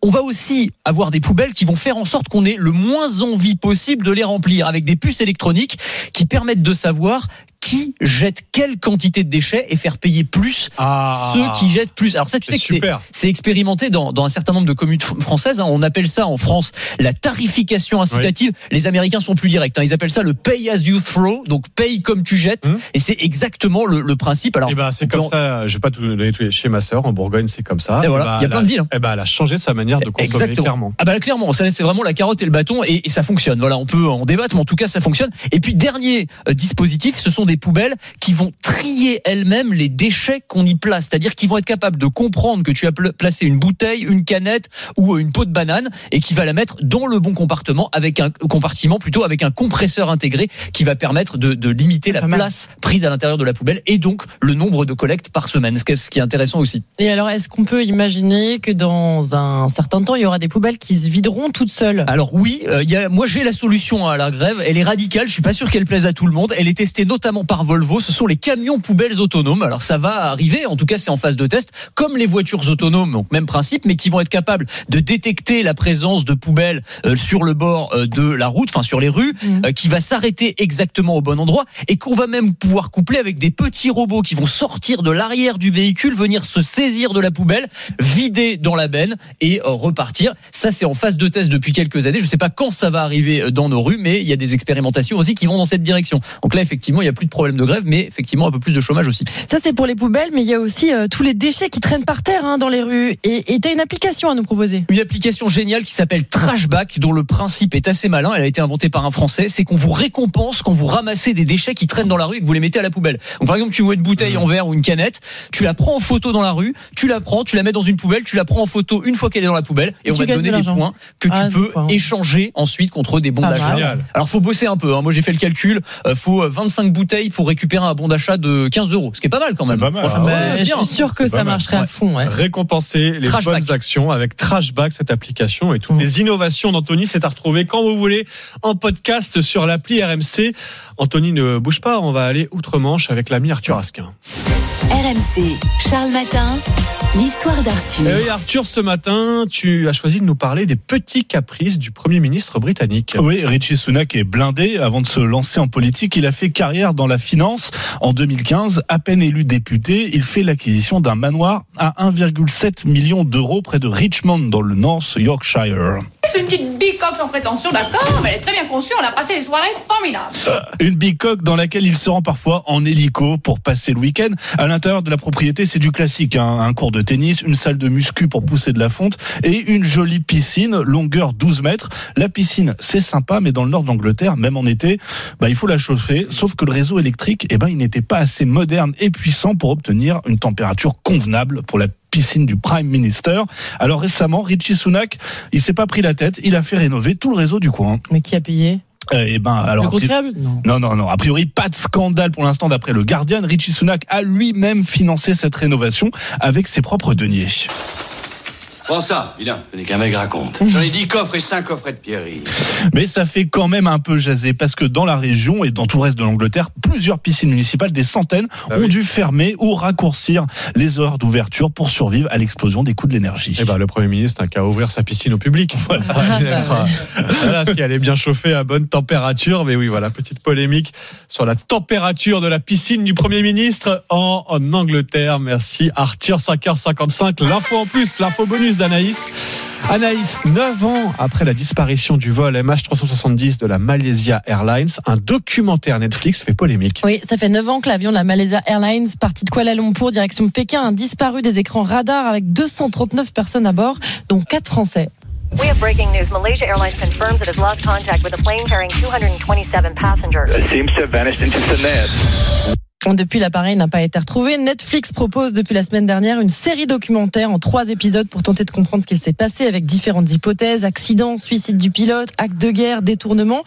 On va aussi avoir des poubelles qui vont faire en sorte qu'on ait le moins envie possible de les remplir avec des puces électroniques qui permettent de savoir qui jette quelle quantité de déchets et faire payer plus Ah. ceux qui jettent plus. Alors ça, tu sais que c'est- expérimenté dans, dans un certain nombre de communes fr- françaises. hein. On appelle ça en France la tarification incitative. Les Américains sont plus directs. hein. Ils appellent ça le pay as you throw, donc paye comme tu jettes. Et c'est exactement le, le principe. Alors, Eh ben, c'est comme ça, je vais pas tout donner chez ma sœur en Bourgogne, c'est comme ça. Et voilà, Eh ben, il y a plein de villes, hein. Eh ben, elle a changé sa manière de consommer, Exactement. clairement. Ah bah clairement, c'est vraiment la carotte et le bâton et, et ça fonctionne. Voilà, on peut en débattre, mais en tout cas ça fonctionne. Et puis dernier euh, dispositif, ce sont des des poubelles qui vont trier elles-mêmes les déchets qu'on y place. C'est-à-dire qu'ils vont être capables de comprendre que tu as pl- placé une bouteille, une canette ou une peau de banane et qui va la mettre dans le bon compartiment avec un compartiment plutôt avec un compresseur intégré qui va permettre de, de limiter la place prise à l'intérieur de la poubelle et donc le nombre de collectes par semaine. Ce qui est- intéressant aussi. Et alors, est-ce qu'on peut imaginer que dans un certain temps, il y aura des poubelles qui se videront toutes seules? Alors oui, euh, il y a, moi j'ai la solution à la grève. Elle est radicale. Je suis pas sûr qu'elle plaise à tout le monde. Elle est testée notamment par Volvo. Ce sont les camions poubelles autonomes. Alors ça va arriver. En tout cas, c'est en phase de test, comme les voitures autonomes. Donc même principe, mais qui vont être capables de détecter la présence de poubelles euh, sur le bord euh, de la route, enfin sur les rues, euh, qui va s'arrêter exactement au bon endroit et qu'on va même pouvoir coupler avec des petits robots qui vont sortir de l'arrière du véhicule, venir se saisir de la poubelle, vider dans la benne et repartir. Ça, c'est en phase de test depuis quelques années. Je ne sais pas quand ça va arriver dans nos rues, mais il y a des expérimentations aussi qui vont dans cette direction. Donc là, effectivement, il n'y a plus de problème de grève, mais effectivement un peu plus de chômage aussi. Ça, c'est pour les poubelles, mais il y a aussi euh, tous les déchets qui traînent par terre hein, dans les rues. Et tu as une application à nous proposer. Une application géniale qui s'appelle Trashback, dont le principe est assez malin. Elle a été inventée par un Français. C'est qu'on vous récompense quand vous ramassez des déchets qui traînent dans la rue et que vous les mettez à la poubelle. Donc, par exemple, tu vois une bouteille en verre ou une canette, tu la prends en photo dans la rue, tu la prends, tu la mets dans une poubelle, tu la prends en photo une fois qu'elle est dans la poubelle et, Et on va te donner de des points que Ah, tu peux d'accord. échanger ensuite contre des bons d'achat. Alors, faut bosser un peu. hein. Moi, j'ai fait le calcul. Euh, faut euh, 25 bouteilles pour récupérer un bon d'achat de 15 euros. Ce qui est pas mal quand même. pas mal, Franchement, hein. je suis sûr que ça mal. marcherait à fond. ouais. Récompenser les bonnes actions avec Trashback, cette application et Mm. toutes les innovations d'Anthony, c'est à retrouver quand vous voulez en podcast sur l'appli RMC. Anthony ne bouge pas, on va aller outre-Manche avec l'ami Arthur Asquin. RMC, Charles Matin, l'histoire d'Arthur. Eh oui, Arthur, ce matin, tu as choisi de nous parler des petits caprices du Premier ministre britannique. Oui, Richie Sunak est blindé. Avant de se lancer en politique, il a fait carrière dans la finance. En 2015, à peine élu député, il fait l'acquisition d'un manoir à 1,7 million d'euros près de Richmond, dans le North Yorkshire. C'est une petite bicoque sans prétention, d'accord, mais elle est très bien conçue, on a passé des soirées formidables. Une bicoque dans laquelle il se rend parfois en hélico pour passer le week-end. À l'intérieur de la propriété, c'est du classique. hein. Un cours de tennis, une salle de muscu pour pousser de la fonte et une jolie piscine, longueur 12 mètres. La piscine, c'est sympa, mais dans le nord de l'Angleterre, même en été, bah, il faut la chauffer. Sauf que le réseau électrique, eh ben, il n'était pas assez moderne et puissant pour obtenir une température convenable pour la piscine du Prime Minister. Alors récemment, Richie Sunak, il s'est pas pris la tête, il a fait rénover tout le réseau du coin. Mais qui a payé? Euh, eh ben, alors, Le a priori- contribuable? Non. non, non, non. A priori, pas de scandale pour l'instant d'après le Guardian. Richie Sunak a lui-même financé cette rénovation avec ses propres deniers. Prends ça, vilain. Ce n'est qu'un mec raconte. J'en ai 10 coffres et 5 coffrets de pierreries. Mais ça fait quand même un peu jaser parce que dans la région et dans tout le reste de l'Angleterre, plusieurs piscines municipales, des centaines, ont dû fermer ou raccourcir les heures d'ouverture pour survivre à l'explosion des coûts de l'énergie. Eh ben, le Premier ministre n'a qu'à ouvrir sa piscine au public. Voilà, Voilà, si elle est bien chauffée à bonne température. Mais oui, voilà, petite polémique sur la température de la piscine du Premier ministre en, en Angleterre. Merci Arthur, 5h55. L'info en plus, l'info bonus d'Anaïs. Anaïs, 9 ans après la disparition du vol MH370 de la Malaysia Airlines, un documentaire Netflix fait polémique. Oui, ça fait 9 ans que l'avion de la Malaysia Airlines, parti de Kuala Lumpur, direction Pékin, a disparu des écrans radars avec 239 personnes à bord, dont 4 Français. We have breaking news. Malaysia Airlines confirms it has lost contact with a plane carrying 227 passengers. It seems to have vanished into thin air. Depuis, l'appareil n'a pas été retrouvé. Netflix propose depuis la semaine dernière une série documentaire en trois épisodes pour tenter de comprendre ce qui s'est passé avec différentes hypothèses, accidents, suicide du pilote, acte de guerre, détournement.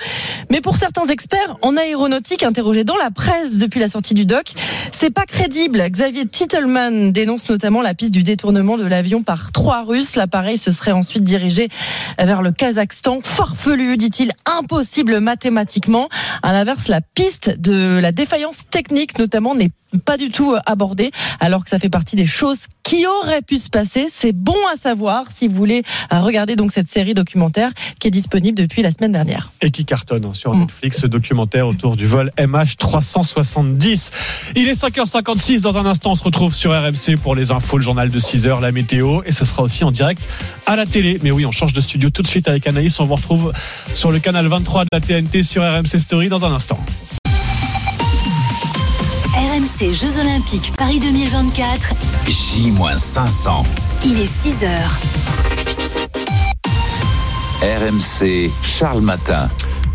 Mais pour certains experts en aéronautique interrogés dans la presse depuis la sortie du doc, c'est pas crédible. Xavier Titelman dénonce notamment la piste du détournement de l'avion par trois Russes. L'appareil se serait ensuite dirigé vers le Kazakhstan. Farfelu, dit-il, impossible mathématiquement. À l'inverse, la piste de la défaillance technique, notamment, n'est pas du tout euh, abordée, alors que ça fait partie des choses qui auraient pu se passer. C'est bon à savoir si vous voulez euh, regarder donc cette série documentaire qui est disponible depuis la semaine dernière. et qui cartonne hein, sur. Netflix, ce documentaire autour du vol MH370. Il est 5h56, dans un instant on se retrouve sur RMC pour les infos, le journal de 6h, la météo, et ce sera aussi en direct à la télé. Mais oui, on change de studio tout de suite avec Anaïs, on vous retrouve sur le canal 23 de la TNT sur RMC Story dans un instant. RMC Jeux Olympiques Paris 2024, J-500. il est 6 heures. RMC Charles Matin.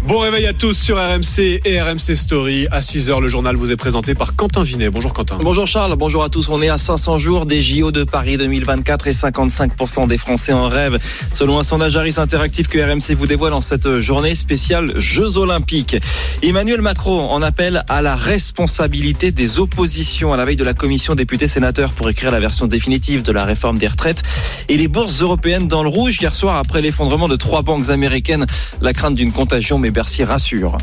Bon réveil à tous sur RMC et RMC Story. À 6h, le journal vous est présenté par Quentin Vinet. Bonjour Quentin. Bonjour Charles, bonjour à tous. On est à 500 jours des JO de Paris 2024 et 55% des Français en rêvent. Selon un sondage Harris Interactif que RMC vous dévoile en cette journée spéciale Jeux Olympiques. Emmanuel Macron en appelle à la responsabilité des oppositions à la veille de la commission députés sénateurs pour écrire la version définitive de la réforme des retraites et les bourses européennes dans le rouge hier soir après l'effondrement de trois banques américaines. La crainte d'une contagion, mais Bercy rassure.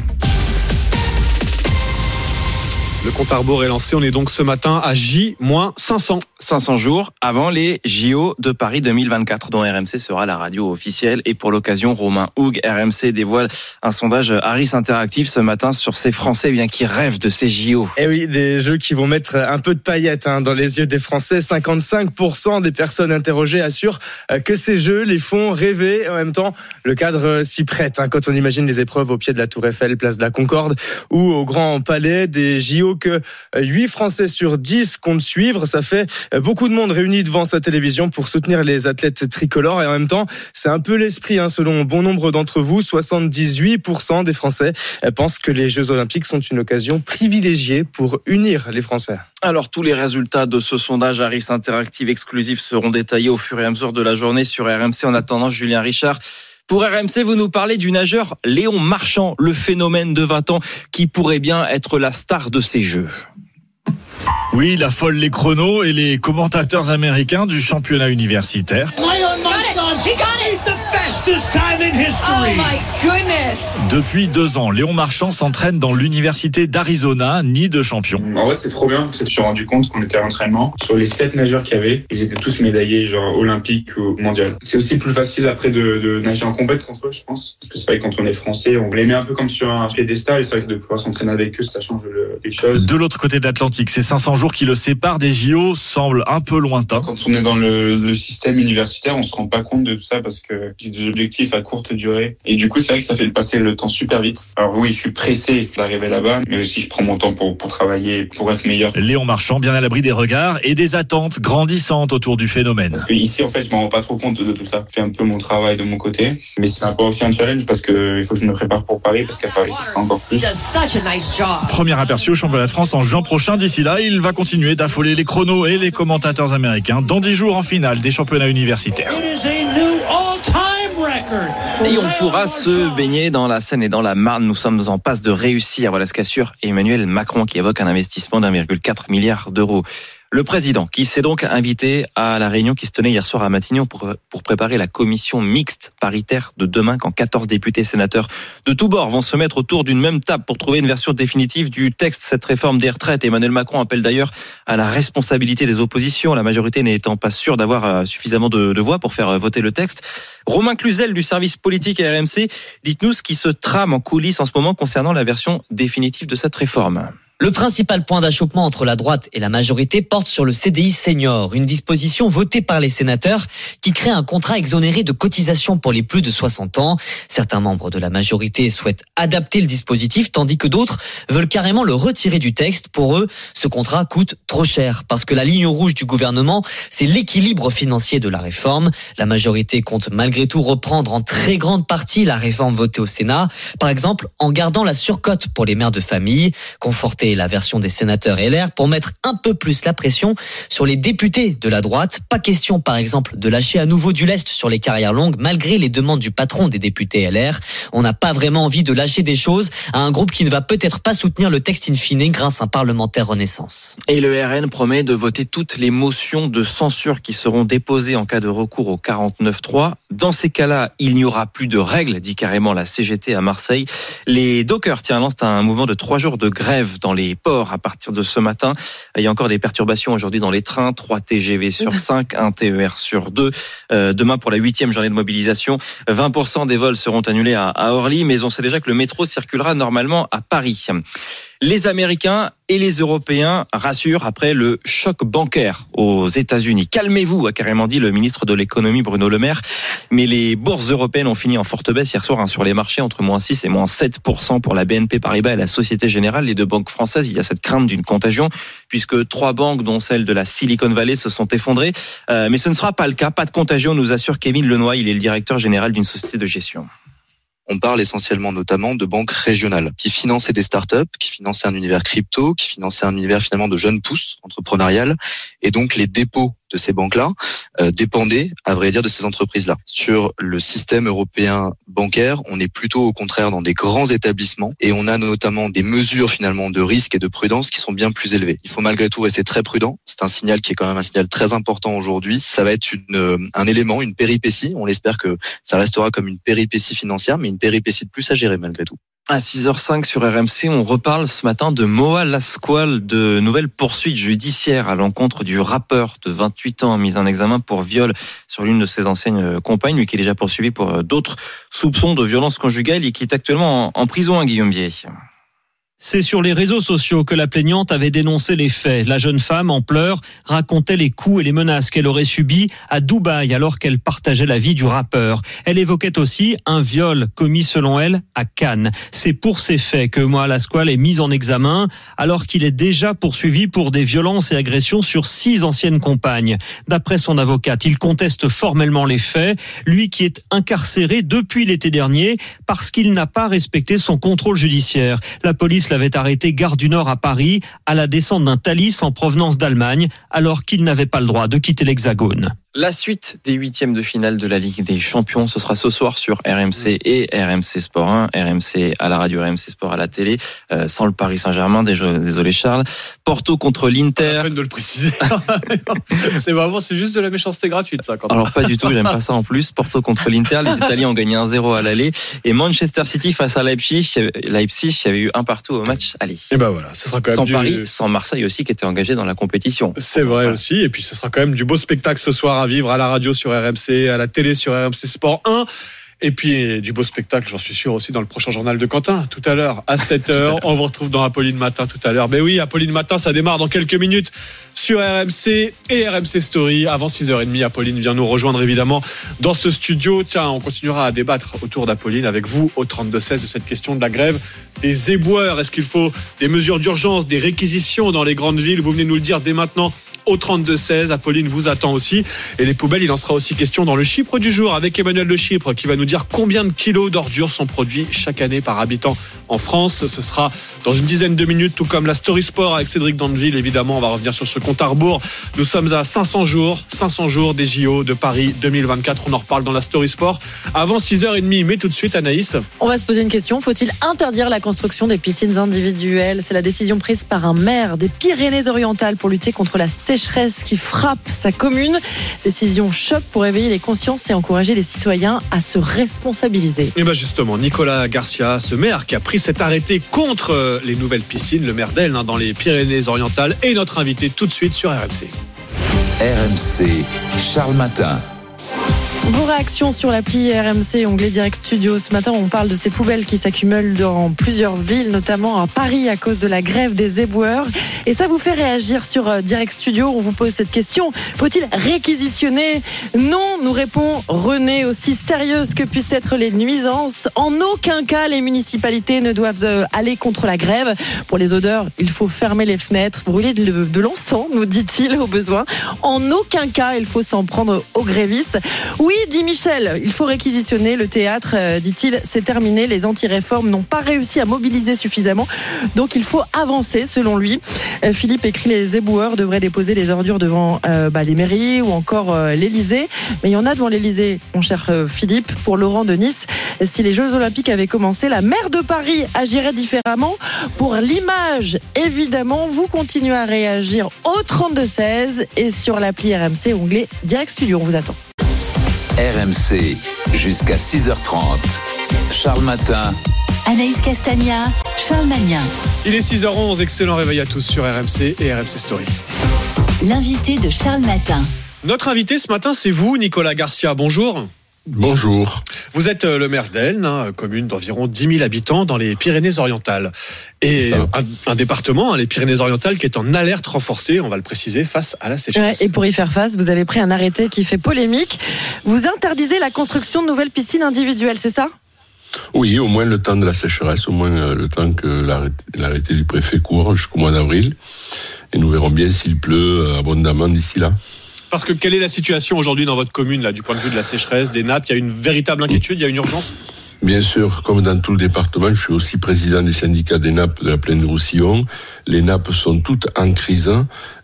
Le compte à rebours est lancé. On est donc ce matin à J-500. 500 jours avant les JO de Paris 2024, dont RMC sera la radio officielle. Et pour l'occasion, Romain Houg, RMC dévoile un sondage Harris Interactif ce matin sur ces Français eh bien qui rêvent de ces JO. Eh oui, des jeux qui vont mettre un peu de paillettes hein, dans les yeux des Français. 55% des personnes interrogées assurent euh, que ces jeux les font rêver. En même temps, le cadre s'y prête. Hein, quand on imagine les épreuves au pied de la Tour Eiffel, place de la Concorde ou au Grand Palais, des JO que 8 Français sur 10 comptent suivre. Ça fait beaucoup de monde réuni devant sa télévision pour soutenir les athlètes tricolores et en même temps, c'est un peu l'esprit, hein, selon bon nombre d'entre vous, 78% des Français pensent que les Jeux Olympiques sont une occasion privilégiée pour unir les Français. Alors tous les résultats de ce sondage Harris Interactive exclusif seront détaillés au fur et à mesure de la journée sur RMC. En attendant, Julien Richard. Pour RMC, vous nous parlez du nageur Léon Marchand, le phénomène de 20 ans qui pourrait bien être la star de ces Jeux. Oui, la folle les chronos et les commentateurs américains du championnat universitaire. Depuis deux ans, Léon Marchand s'entraîne dans l'université d'Arizona, nid de champion. En vrai, c'est trop bien. Je me suis rendu compte qu'on était à l'entraînement. Sur les sept nageurs qu'il y avait, ils étaient tous médaillés, genre olympique ou mondial. C'est aussi plus facile après de, de nager en compète contre eux, je pense. Parce que c'est vrai que quand on est français, on les met un peu comme sur un piédestal. Et c'est vrai que de pouvoir s'entraîner avec eux, ça change le, quelque chose. De l'autre côté de l'Atlantique, ces 500 jours qui le séparent des JO semblent un peu lointains. Quand on est dans le, le système universitaire, on se rend pas compte de tout ça parce que j'ai objectifs à courte durée. Et du coup, c'est vrai que ça fait passer le temps super vite. Alors oui, je suis pressé d'arriver là-bas, mais aussi je prends mon temps pour, pour travailler, pour être meilleur. Léon Marchand, bien à l'abri des regards et des attentes grandissantes autour du phénomène. Parce que ici, en fait, je m'en rends pas trop compte de tout ça. Je fais un peu mon travail de mon côté, mais c'est un peu aussi un challenge parce que il faut que je me prépare pour Paris, parce qu'à Paris, ce sera encore plus. Premier aperçu au championnat de France en juin prochain. D'ici là, il va continuer d'affoler les chronos et les commentateurs américains dans 10 jours en finale des championnats universitaires. Et on pourra se baigner dans la Seine et dans la Marne. Nous sommes en passe de réussir. Voilà ce qu'assure Emmanuel Macron qui évoque un investissement d'1,4 milliard d'euros. Le président, qui s'est donc invité à la réunion qui se tenait hier soir à Matignon pour, préparer la commission mixte paritaire de demain, quand 14 députés et sénateurs de tous bords vont se mettre autour d'une même table pour trouver une version définitive du texte, cette réforme des retraites. Emmanuel Macron appelle d'ailleurs à la responsabilité des oppositions, la majorité n'étant pas sûre d'avoir suffisamment de, de voix pour faire voter le texte. Romain Cluzel du service politique à RMC, dites-nous ce qui se trame en coulisses en ce moment concernant la version définitive de cette réforme. Le principal point d'achoppement entre la droite et la majorité porte sur le CDI senior, une disposition votée par les sénateurs qui crée un contrat exonéré de cotisation pour les plus de 60 ans. Certains membres de la majorité souhaitent adapter le dispositif, tandis que d'autres veulent carrément le retirer du texte. Pour eux, ce contrat coûte trop cher parce que la ligne rouge du gouvernement, c'est l'équilibre financier de la réforme. La majorité compte malgré tout reprendre en très grande partie la réforme votée au Sénat, par exemple en gardant la surcote pour les mères de famille, la version des sénateurs LR pour mettre un peu plus la pression sur les députés de la droite. Pas question, par exemple, de lâcher à nouveau du lest sur les carrières longues, malgré les demandes du patron des députés LR. On n'a pas vraiment envie de lâcher des choses à un groupe qui ne va peut-être pas soutenir le texte in fine grâce à un parlementaire Renaissance. Et le RN promet de voter toutes les motions de censure qui seront déposées en cas de recours au 49.3. Dans ces cas-là, il n'y aura plus de règles, dit carrément la CGT à Marseille. Les dockers, tiens, lancent un mouvement de trois jours de grève dans les ports à partir de ce matin. Il y a encore des perturbations aujourd'hui dans les trains, 3 TGV sur 5, 1 TER sur 2. Euh, demain, pour la huitième journée de mobilisation, 20% des vols seront annulés à, à Orly, mais on sait déjà que le métro circulera normalement à Paris. Les Américains et les Européens rassurent après le choc bancaire aux États-Unis. Calmez-vous, a carrément dit le ministre de l'économie Bruno Le Maire. Mais les bourses européennes ont fini en forte baisse hier soir hein, sur les marchés entre moins 6 et moins 7% pour la BNP Paribas et la Société Générale, les deux banques françaises. Il y a cette crainte d'une contagion puisque trois banques, dont celle de la Silicon Valley, se sont effondrées. Euh, mais ce ne sera pas le cas. Pas de contagion, nous assure Kevin Lenoy. Il est le directeur général d'une société de gestion on parle essentiellement notamment de banques régionales qui finançaient des startups, qui finançaient un univers crypto, qui finançaient un univers finalement de jeunes pousses entrepreneuriales. Et donc les dépôts de ces banques-là euh, dépendaient, à vrai dire, de ces entreprises-là. Sur le système européen bancaire, on est plutôt au contraire dans des grands établissements et on a notamment des mesures finalement de risque et de prudence qui sont bien plus élevées. Il faut malgré tout rester très prudent. C'est un signal qui est quand même un signal très important aujourd'hui. Ça va être une, un élément, une péripétie. On espère que ça restera comme une péripétie financière, mais une péripétie de plus à gérer malgré tout. À 6h05 sur RMC, on reparle ce matin de Moa Lasquale, de nouvelles poursuites judiciaires à l'encontre du rappeur de 28 ans mis en examen pour viol sur l'une de ses anciennes compagnes, lui qui est déjà poursuivi pour d'autres soupçons de violence conjugale et qui est actuellement en prison à Guillaume Bier. C'est sur les réseaux sociaux que la plaignante avait dénoncé les faits. La jeune femme, en pleurs, racontait les coups et les menaces qu'elle aurait subis à Dubaï alors qu'elle partageait la vie du rappeur. Elle évoquait aussi un viol commis selon elle à Cannes. C'est pour ces faits que Moa Lasquale est mise en examen alors qu'il est déjà poursuivi pour des violences et agressions sur six anciennes compagnes. D'après son avocate, il conteste formellement les faits, lui qui est incarcéré depuis l'été dernier parce qu'il n'a pas respecté son contrôle judiciaire. La police l'avait arrêté gare du Nord à Paris à la descente d'un Thalys en provenance d'Allemagne alors qu'il n'avait pas le droit de quitter l'Hexagone. La suite des huitièmes de finale de la Ligue des Champions, ce sera ce soir sur RMC et RMC Sport 1, RMC à la radio, RMC Sport à la télé, euh, sans le Paris Saint-Germain. Désolé Charles. Porto contre l'Inter. De le préciser. c'est vraiment, c'est juste de la méchanceté gratuite ça. Quand Alors pas du tout, j'aime pas ça en plus. Porto contre l'Inter, les Italiens ont gagné 1-0 à l'aller et Manchester City face à Leipzig, Leipzig qui avait eu un partout au match aller. Et ben voilà, ce sera quand même sans du... Paris, sans Marseille aussi qui était engagé dans la compétition. C'est vrai voilà. aussi, et puis ce sera quand même du beau spectacle ce soir à vivre à la radio sur RMC, à la télé sur RMC Sport 1. Et puis du beau spectacle, j'en suis sûr aussi dans le prochain journal de Quentin, tout à l'heure, à 7h. On vous retrouve dans Apolline Matin tout à l'heure. Ben oui, Apolline Matin, ça démarre dans quelques minutes sur RMC et RMC Story. Avant 6h30, Apolline vient nous rejoindre évidemment dans ce studio. Tiens, on continuera à débattre autour d'Apolline avec vous au 32-16 de cette question de la grève des éboueurs. Est-ce qu'il faut des mesures d'urgence, des réquisitions dans les grandes villes? Vous venez nous le dire dès maintenant au 32-16. Apolline vous attend aussi. Et les poubelles, il en sera aussi question dans le Chypre du jour avec Emmanuel de Chypre qui va nous dire combien de kilos d'ordures sont produits chaque année par habitant en France. Ce sera dans une dizaine de minutes, tout comme la Story Sport avec Cédric Dandeville. Évidemment, on va revenir sur ce compte à rebours. Nous sommes à 500 jours, 500 jours des JO de Paris 2024. On en reparle dans la Story Sport avant 6h30. Mais tout de suite, Anaïs. On va se poser une question. Faut-il interdire la construction des piscines individuelles? C'est la décision prise par un maire des Pyrénées-Orientales pour lutter contre la sécheresse qui frappe sa commune. Décision choc pour éveiller les consciences et encourager les citoyens à se responsabiliser. Et bien justement, Nicolas Garcia, ce maire qui a pris cet arrêté contre les nouvelles piscines, le maire d'Elne dans les Pyrénées-Orientales, est notre invité tout de suite sur RMC. RMC, Charles Matin. Vos réactions sur l'appli RMC, onglet Direct Studio. Ce matin, on parle de ces poubelles qui s'accumulent dans plusieurs villes, notamment à Paris, à cause de la grève des éboueurs. Et ça vous fait réagir sur Direct Studio. On vous pose cette question. Faut-il réquisitionner? Non, nous répond René, aussi sérieuse que puissent être les nuisances. En aucun cas, les municipalités ne doivent aller contre la grève. Pour les odeurs, il faut fermer les fenêtres, brûler de, de l'encens, nous dit-il au besoin. En aucun cas, il faut s'en prendre aux grévistes. Oui, dit Michel, il faut réquisitionner le théâtre, euh, dit-il, c'est terminé, les anti-réformes n'ont pas réussi à mobiliser suffisamment, donc il faut avancer selon lui. Euh, Philippe écrit les éboueurs devraient déposer les ordures devant euh, bah, les mairies ou encore l'Elysée, mais il y en a devant l'Elysée, mon cher Philippe, pour Laurent de Nice. Si les Jeux Olympiques avaient commencé, la maire de Paris agirait différemment. Pour l'image, évidemment, vous continuez à réagir au 32-16 et sur l'appli RMC, onglet Direct Studio, on vous attend. RMC, jusqu'à 6h30. Charles Matin. Anaïs Castagna, Charles Magnin. Il est 6h11, excellent réveil à tous sur RMC et RMC Story. L'invité de Charles Matin. Notre invité ce matin, c'est vous, Nicolas Garcia. Bonjour. Bonjour. Vous êtes le maire d'Elne, hein, commune d'environ 10 000 habitants dans les Pyrénées-Orientales. Et un, un, département, hein, les Pyrénées-Orientales, qui est en alerte renforcée, on va le préciser, face à la sécheresse. Ouais, et pour y faire face, vous avez pris un arrêté qui fait polémique. Vous interdisez la construction de nouvelles piscines individuelles, c'est ça? Oui, au moins le temps de la sécheresse, au moins le temps que l'arrêté du préfet court jusqu'au mois d'avril. Et nous verrons bien s'il pleut abondamment d'ici là. Parce que quelle est la situation aujourd'hui dans votre commune, là, du point de vue de la sécheresse, des nappes? Il y a une véritable inquiétude, il y a une urgence? Bien sûr, comme dans tout le département, je suis aussi président du syndicat des nappes de la plaine de Roussillon. Les nappes sont toutes en crise.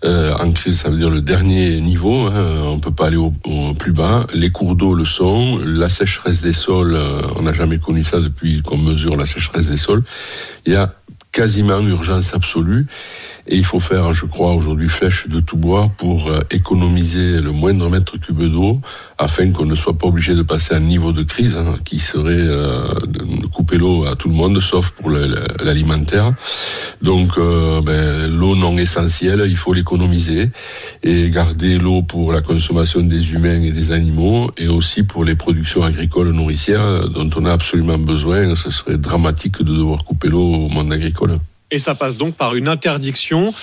Euh, en crise, ça veut dire le dernier niveau. Hein. On peut pas aller au, au plus bas. Les cours d'eau le sont. La sécheresse des sols, euh, on n'a jamais connu ça depuis qu'on mesure la sécheresse des sols. Il y a quasiment urgence absolue. Et il faut faire, je crois, aujourd'hui flèche de tout bois pour euh, économiser le moindre mètre cube d'eau afin qu'on ne soit pas obligé de passer à un niveau de crise hein, qui serait euh, de couper l'eau à tout le monde, sauf pour l'alimentaire. Donc, euh, ben, l'eau non essentielle, il faut l'économiser et garder l'eau pour la consommation des humains et des animaux et aussi pour les productions agricoles nourricières dont on a absolument besoin. Ce serait dramatique de devoir couper l'eau au monde agricole. Et ça passe donc par une interdiction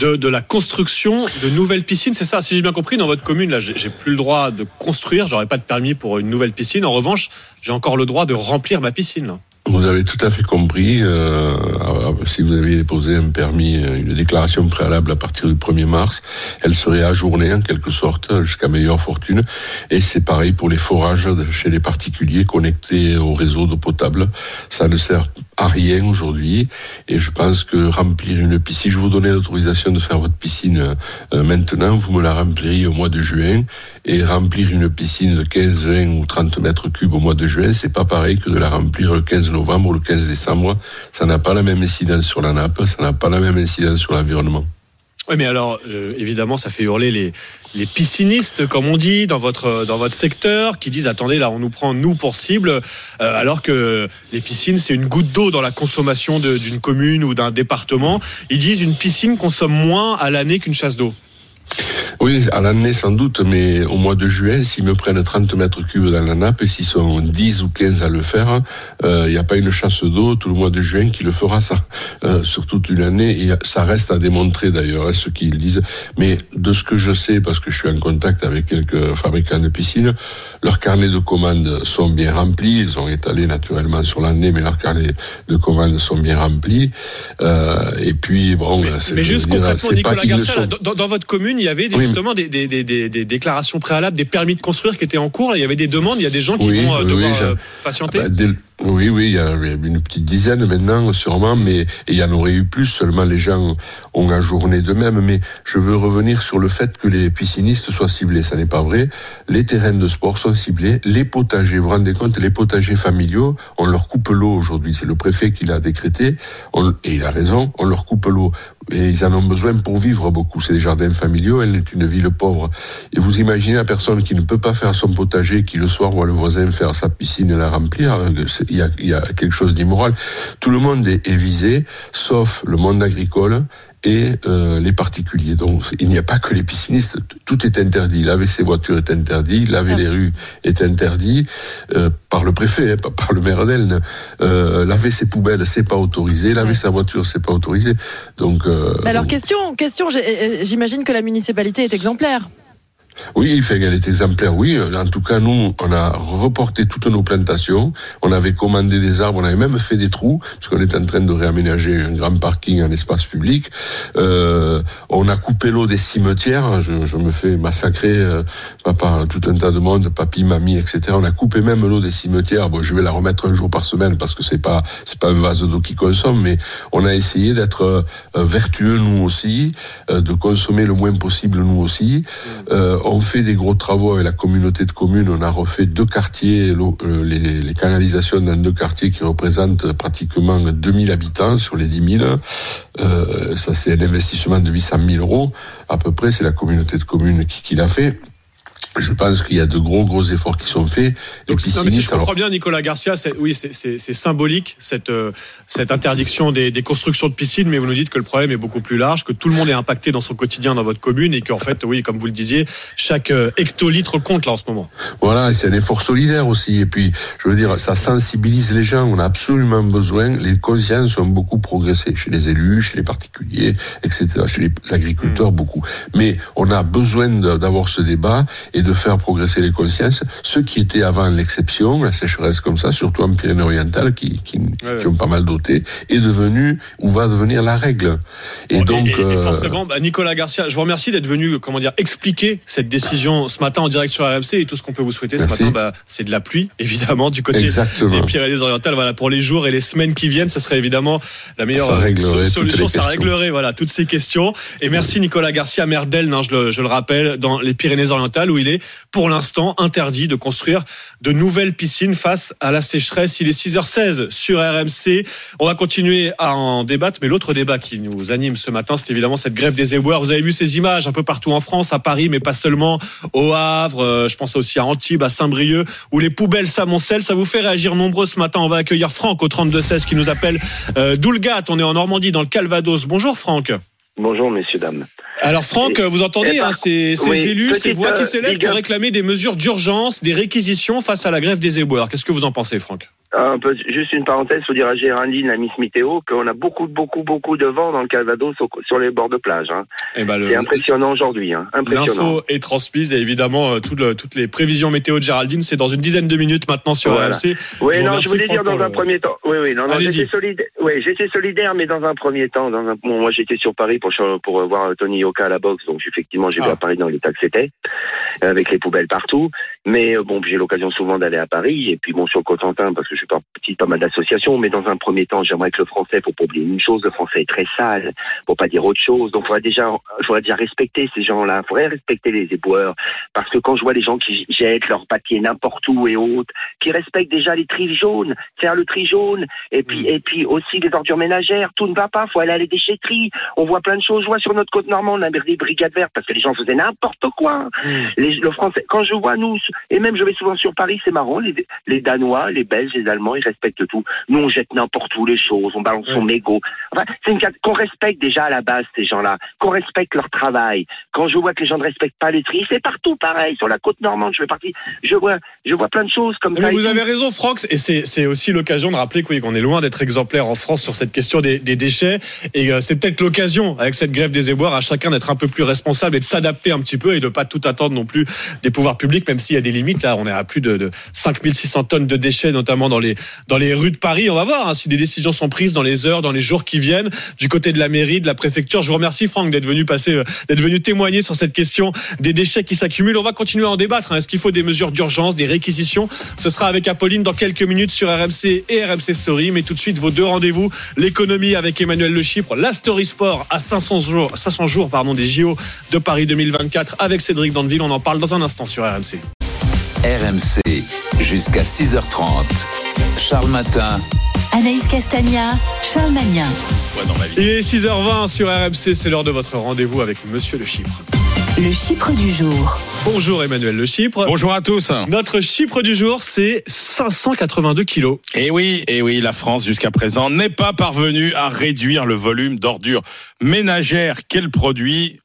de, la construction de nouvelles piscines. C'est ça, si j'ai bien compris, dans votre commune, là, j'ai plus le droit de construire, j'aurais pas de permis pour une nouvelle piscine. En revanche, j'ai encore le droit de remplir ma piscine. Vous avez tout à fait compris. euh, si vous aviez déposé un permis, euh, une déclaration préalable à partir du 1er mars, elle serait ajournée en quelque sorte jusqu'à meilleure fortune. Et c'est pareil pour les forages chez les particuliers connectés au réseau d'eau potable. Ça ne sert à rien aujourd'hui. Et je pense que remplir une piscine, je vous donnais l'autorisation de faire votre piscine euh, maintenant, vous me la rempliriez au mois de juin. Et remplir une piscine de 15, 20 ou 30 mètres cubes au mois de juin, c'est pas pareil que de la remplir le 15 novembre ou le 15 décembre. Ça n'a pas la même incidence sur la nappe, ça n'a pas la même incidence sur l'environnement. Oui, mais alors, euh, évidemment, ça fait hurler les, les piscinistes, comme on dit, dans votre, dans votre secteur, qui disent attendez, là, on nous prend, nous, pour cible, euh, alors que les piscines, c'est une goutte d'eau dans la consommation d'une commune ou d'un département. Ils disent une piscine consomme moins à l'année qu'une chasse d'eau. Oui, à l'année sans doute, mais au mois de juin, s'ils me prennent 30 mètres cubes dans la nappe, et s'ils sont 10 ou 15 à le faire, euh, il n'y a pas une chasse d'eau tout le mois de juin qui le fera ça, euh, sur toute une année. Et ça reste à démontrer d'ailleurs, hein, ce qu'ils disent. Mais de ce que je sais, parce que je suis en contact avec quelques fabricants de piscines, leurs carnets de commandes sont bien remplis. Ils ont étalé naturellement sur l'année, mais leurs carnets de commandes sont bien remplis. Euh, et puis, bon, c'est- Mais veux juste dire, concrètement, c'est Nicolas Garcia, sont dans, dans votre commune, il y avait des- Oui, justement des, déclarations préalables, des permis de construire qui étaient en cours. là. Il y avait des demandes, il y a des gens qui Oui, vont euh, devoir euh, patienter. Bah, dès le- oui, oui, il y a une petite dizaine maintenant, sûrement, mais il y en aurait eu plus. Seulement, les gens ont ajourné d'eux-mêmes. Mais je veux revenir sur le fait que les piscinistes soient ciblés. Ça n'est pas vrai. Les terrains de sport sont ciblés. Les potagers, vous vous rendez compte, les potagers familiaux, on leur coupe l'eau aujourd'hui. C'est le préfet qui l'a décrété. Et il a raison, on leur coupe l'eau. Et ils en ont besoin pour vivre beaucoup. C'est des jardins familiaux. Elle est une ville pauvre. Et vous imaginez la personne qui ne peut pas faire son potager, qui le soir voit le voisin faire sa piscine et la remplir. Il y a, il y a quelque chose d'immoral. Tout le monde est, est visé, sauf le monde agricole et euh, les particuliers. Donc il n'y a pas que les piscinistes. Tout est interdit. Laver ses voitures est interdit. Laver les rues est interdit euh, par le préfet, hein, par le maire d'Elne. Euh, laver ses poubelles, c'est pas autorisé. Laver sa voiture, c'est pas autorisé. Donc Alors, question, question j'imagine que la municipalité est exemplaire. Oui, il fait est exemplaire, oui. En tout cas, nous, on a reporté toutes nos plantations. On avait commandé des arbres, on avait même fait des trous, parce qu'on est en train de réaménager un grand parking en espace public. Euh, on a coupé l'eau des cimetières. Je, je me fais massacrer euh, tout un tas de monde, papy, mamie, etc. On a coupé même l'eau des cimetières. Bon, je vais la remettre un jour par semaine parce que c'est pas c'est pas un vase d'eau qui consomme, mais on a essayé d'être euh, vertueux nous aussi, euh, de consommer le moins possible nous aussi. Euh, on fait des gros travaux avec la communauté de communes. On a refait deux quartiers, euh, les, canalisations dans deux quartiers qui représentent pratiquement 2000 habitants sur les 10 000. Euh, ça, c'est un investissement de 800 000 euros. À peu près, c'est la communauté de communes qui l'a fait. Je pense qu'il y a de gros, gros efforts qui sont faits. Les Non, mais si je alors- comprends bien, Nicolas Garcia, c'est, oui, c'est, symbolique cette, euh, cette interdiction des, des constructions de piscines, mais vous nous dites que le problème est beaucoup plus large, que tout le monde est impacté dans son quotidien dans votre commune et qu'en fait, oui, comme vous le disiez, chaque euh, hectolitre compte là en ce moment. Voilà, c'est un effort solidaire aussi. Et puis, je veux dire, ça sensibilise les gens. On a absolument besoin. Les consciences ont beaucoup progressé chez les élus, chez les particuliers, etc. Chez les agriculteurs, beaucoup. Mais on a besoin d'avoir ce débat et et de faire progresser les consciences. Ceux qui étaient avant l'exception, la sécheresse comme ça, surtout en Pyrénées-Orientales, qui, qui, qui ont pas mal doté, est devenu ou va devenir la règle. Et Bon, donc, et- et euh, forcément, bah, Nicolas Garcia, je vous remercie d'être venu, comment dire, expliquer cette décision ce matin en direct sur RMC et tout ce qu'on peut vous souhaiter ce Merci. matin, bah, c'est de la pluie, évidemment, du côté Exactement. des Pyrénées-Orientales. Voilà, pour les jours et les semaines qui viennent, ce serait évidemment la meilleure Ça solution. Ça questions. réglerait, voilà, toutes ces questions. Et merci Nicolas Garcia, maire d'Elne, hein, je, le, je le rappelle, dans les Pyrénées-Orientales, où il est, pour l'instant, interdit de construire de nouvelles piscines face à la sécheresse. Il est 6h16 sur RMC. On va continuer à en débattre, mais l'autre débat qui nous anime ce matin, c'est évidemment cette grève des éboueurs. Vous avez vu ces images un peu partout en France, à Paris, mais pas seulement, au Havre, euh, je pense aussi à Antibes, à Saint-Brieuc, où les poubelles s'amoncellent. Ça vous fait réagir nombreux ce matin. On va accueillir Franck au 32-16 qui nous appelle euh, d'Oulgat. On est en Normandie, dans le Calvados. Bonjour Franck. Bonjour messieurs, dames. Alors Franck, Et- vous entendez et par- hein, ces, ces oui, élus, ces voix qui euh, s'élèvent big pour réclamer des mesures d'urgence, des réquisitions face à la grève des éboueurs. Qu'est-ce que vous en pensez Franck? Un peu, juste une parenthèse, faut dire à Géraldine, la Miss Météo, qu'on a beaucoup, beaucoup, beaucoup de vent dans le Calvados sur les bords de plage. Hein. Eh ben, C'est impressionnant aujourd'hui. Hein. L'info est transmise et évidemment euh, tout le- toutes les prévisions météo de Géraldine, c'est dans une dizaine de minutes maintenant sur Voilà. RMC. Oui, vous non, je voulais Franck, dire dans un le- premier temps. Oui, oui, non, non, j'étais solidaire. Oui, solidaire, mais dans un premier temps, dans un, bon, moi j'étais sur Paris pour pour voir Tony Yoka à la boxe, donc effectivement j'ai vu Ah. à Paris dans l'état que c'était, avec les poubelles partout. Mais euh, bon, j'ai l'occasion souvent d'aller à Paris et puis bon sur le Cotentin parce que je suis partie de pas mal d'associations. Mais dans un premier temps, j'aimerais que le français, faut pas oublier une chose, le français est très sale, pour pas dire autre chose. Donc faudrait déjà, faudrait déjà respecter ces gens-là, faudrait respecter les éboueurs parce que quand je vois les gens qui jettent leurs papiers n'importe où et autres, qui respectent déjà les tri jaunes, faire le tri jaune, et puis et puis aussi les ordures ménagères, tout ne va pas, faut aller à les déchetteries. On voit plein de choses. Je vois sur notre côte normande la des brigades vertes parce que les gens faisaient n'importe quoi. Les, le français, quand je vois nous, et même je vais souvent sur Paris, c'est marrant, les, les Danois, les Belges, les Allemands, ils respectent tout. Nous, on jette n'importe où les choses, on balance son mégot. Enfin, c'est une qu'on respecte déjà à la base ces gens-là, qu'on respecte leur travail. Quand je vois que les gens ne respectent pas les tri, c'est partout pareil. Sur la côte normande, je fais partie, je vois, je vois plein de choses comme Mais ça. vous ici. avez raison, Franck, et c'est aussi l'occasion de rappeler oui, qu'on est loin d'être exemplaire en France sur cette question des, des déchets. Et euh, c'est peut-être l'occasion, avec cette grève des éboueurs, à chacun d'être un peu plus responsable et de s'adapter un petit peu et de pas tout attendre non plus des pouvoirs publics, même s'il y a des limites. Là, on est à plus de, de 5600 tonnes de déchets, notamment dans les dans les rues de Paris. On va voir hein, si des décisions sont prises dans les heures, dans les jours qui viennent, du côté de la mairie, de la préfecture. Je vous remercie, Franck, d'être venu passer, euh, d'être venu témoigner sur cette question des déchets qui s'accumulent. On va continuer à en débattre. hein. Est-ce qu'il faut des mesures d'urgence, des réquisitions? Ce sera avec Apolline dans quelques minutes sur RMC et RMC Story. Mais tout de suite, vos deux rendez-vous l'économie avec Emmanuel Le Chypre, la Story Sport à 500 jours, 500 jours pardon, des JO de Paris 2024 avec Cédric Dandeville. On en parle dans un instant sur RMC. RMC jusqu'à 6h30. Charles Matin. Anaïs Castagna, Charles Magnin. Il est 6h20 sur RMC, c'est l'heure de votre rendez-vous avec Monsieur Le Chypre. Le Chypre du jour. Bonjour Emmanuel Le Chypre. Bonjour à tous. Notre Chypre du jour, c'est 582 kilos. Et oui, et oui, la France jusqu'à présent n'est pas parvenue à réduire le volume d'ordures ménagères qu'elle produit.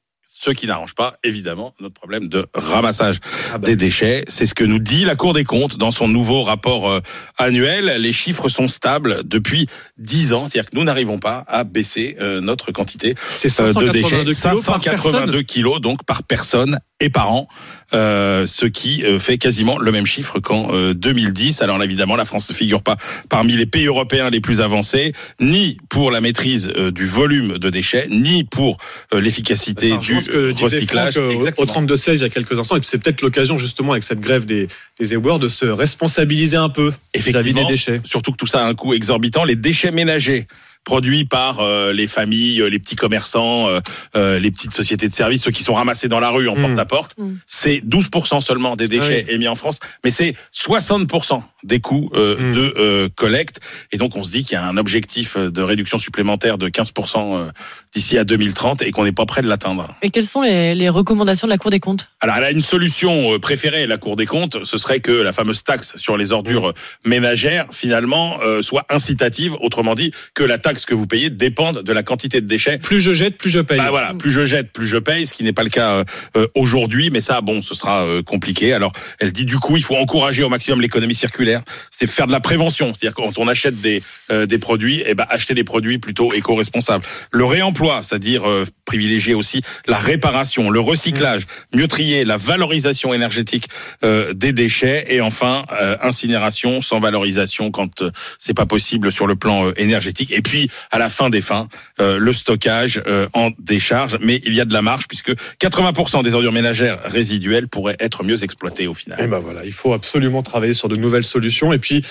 Ce qui n'arrange pas, évidemment, notre problème de ramassage des déchets. C'est ce que nous dit la Cour des comptes dans son nouveau rapport euh, annuel. Les chiffres sont stables depuis 10 ans. C'est-à-dire que nous n'arrivons pas à baisser euh, notre quantité euh, de 582 déchets. kilos par 582 personne. kilos, donc par personne et par an. Euh, ce qui euh, fait quasiment le même chiffre qu'en euh, 2010. Alors évidemment, la France ne figure pas parmi les pays européens les plus avancés, ni pour la maîtrise euh, du volume de déchets, ni pour euh, l'efficacité du que recyclage. Franck, au 32-16 il y a quelques instants, et puis c'est peut-être l'occasion justement avec cette grève des, des éboueurs de se responsabiliser un peu vis-à-vis des déchets. Surtout que tout ça a un coût exorbitant. Les déchets ménagers produits par euh, les familles, euh, les petits commerçants, euh, euh, les petites sociétés de services, ceux qui sont ramassés dans la rue en porte-à-porte, c'est 12% seulement des déchets Ah émis en France, mais c'est 60% des coûts euh, de euh, collecte. Et donc on se dit qu'il y a un objectif de réduction supplémentaire de 15% euh, d'ici à 2030 et qu'on n'est pas prêt de l'atteindre. Et quelles sont les, les recommandations de la Cour des comptes? Alors, elle a une solution euh, préférée, la Cour des comptes, ce serait que la fameuse taxe sur les ordures euh, ménagères, finalement, euh, soit incitative. Autrement dit, que la taxe que vous payez dépende de la quantité de déchets. Plus je jette, plus je paye. Bah voilà, plus je jette, plus je paye, ce qui n'est pas le cas euh, euh, aujourd'hui, mais ça, bon, ce sera euh, compliqué. Alors, elle dit du coup, il faut encourager au maximum l'économie circulaire c'est faire de la prévention. C'est-à-dire quand on achète des euh, des produits, et ben acheter des produits plutôt éco-responsables. Le réemploi, c'est-à-dire euh, privilégier aussi la réparation, le recyclage, mieux trier, la valorisation énergétique euh, des déchets et enfin euh, incinération sans valorisation quand c'est pas possible sur le plan énergétique. Et puis à la fin des fins, le stockage en décharge. Mais il y a de la marge puisque 80% des ordures ménagères résiduelles pourraient être mieux exploitées au final. Et ben voilà, il faut absolument travailler sur de nouvelles solutions. Et puis,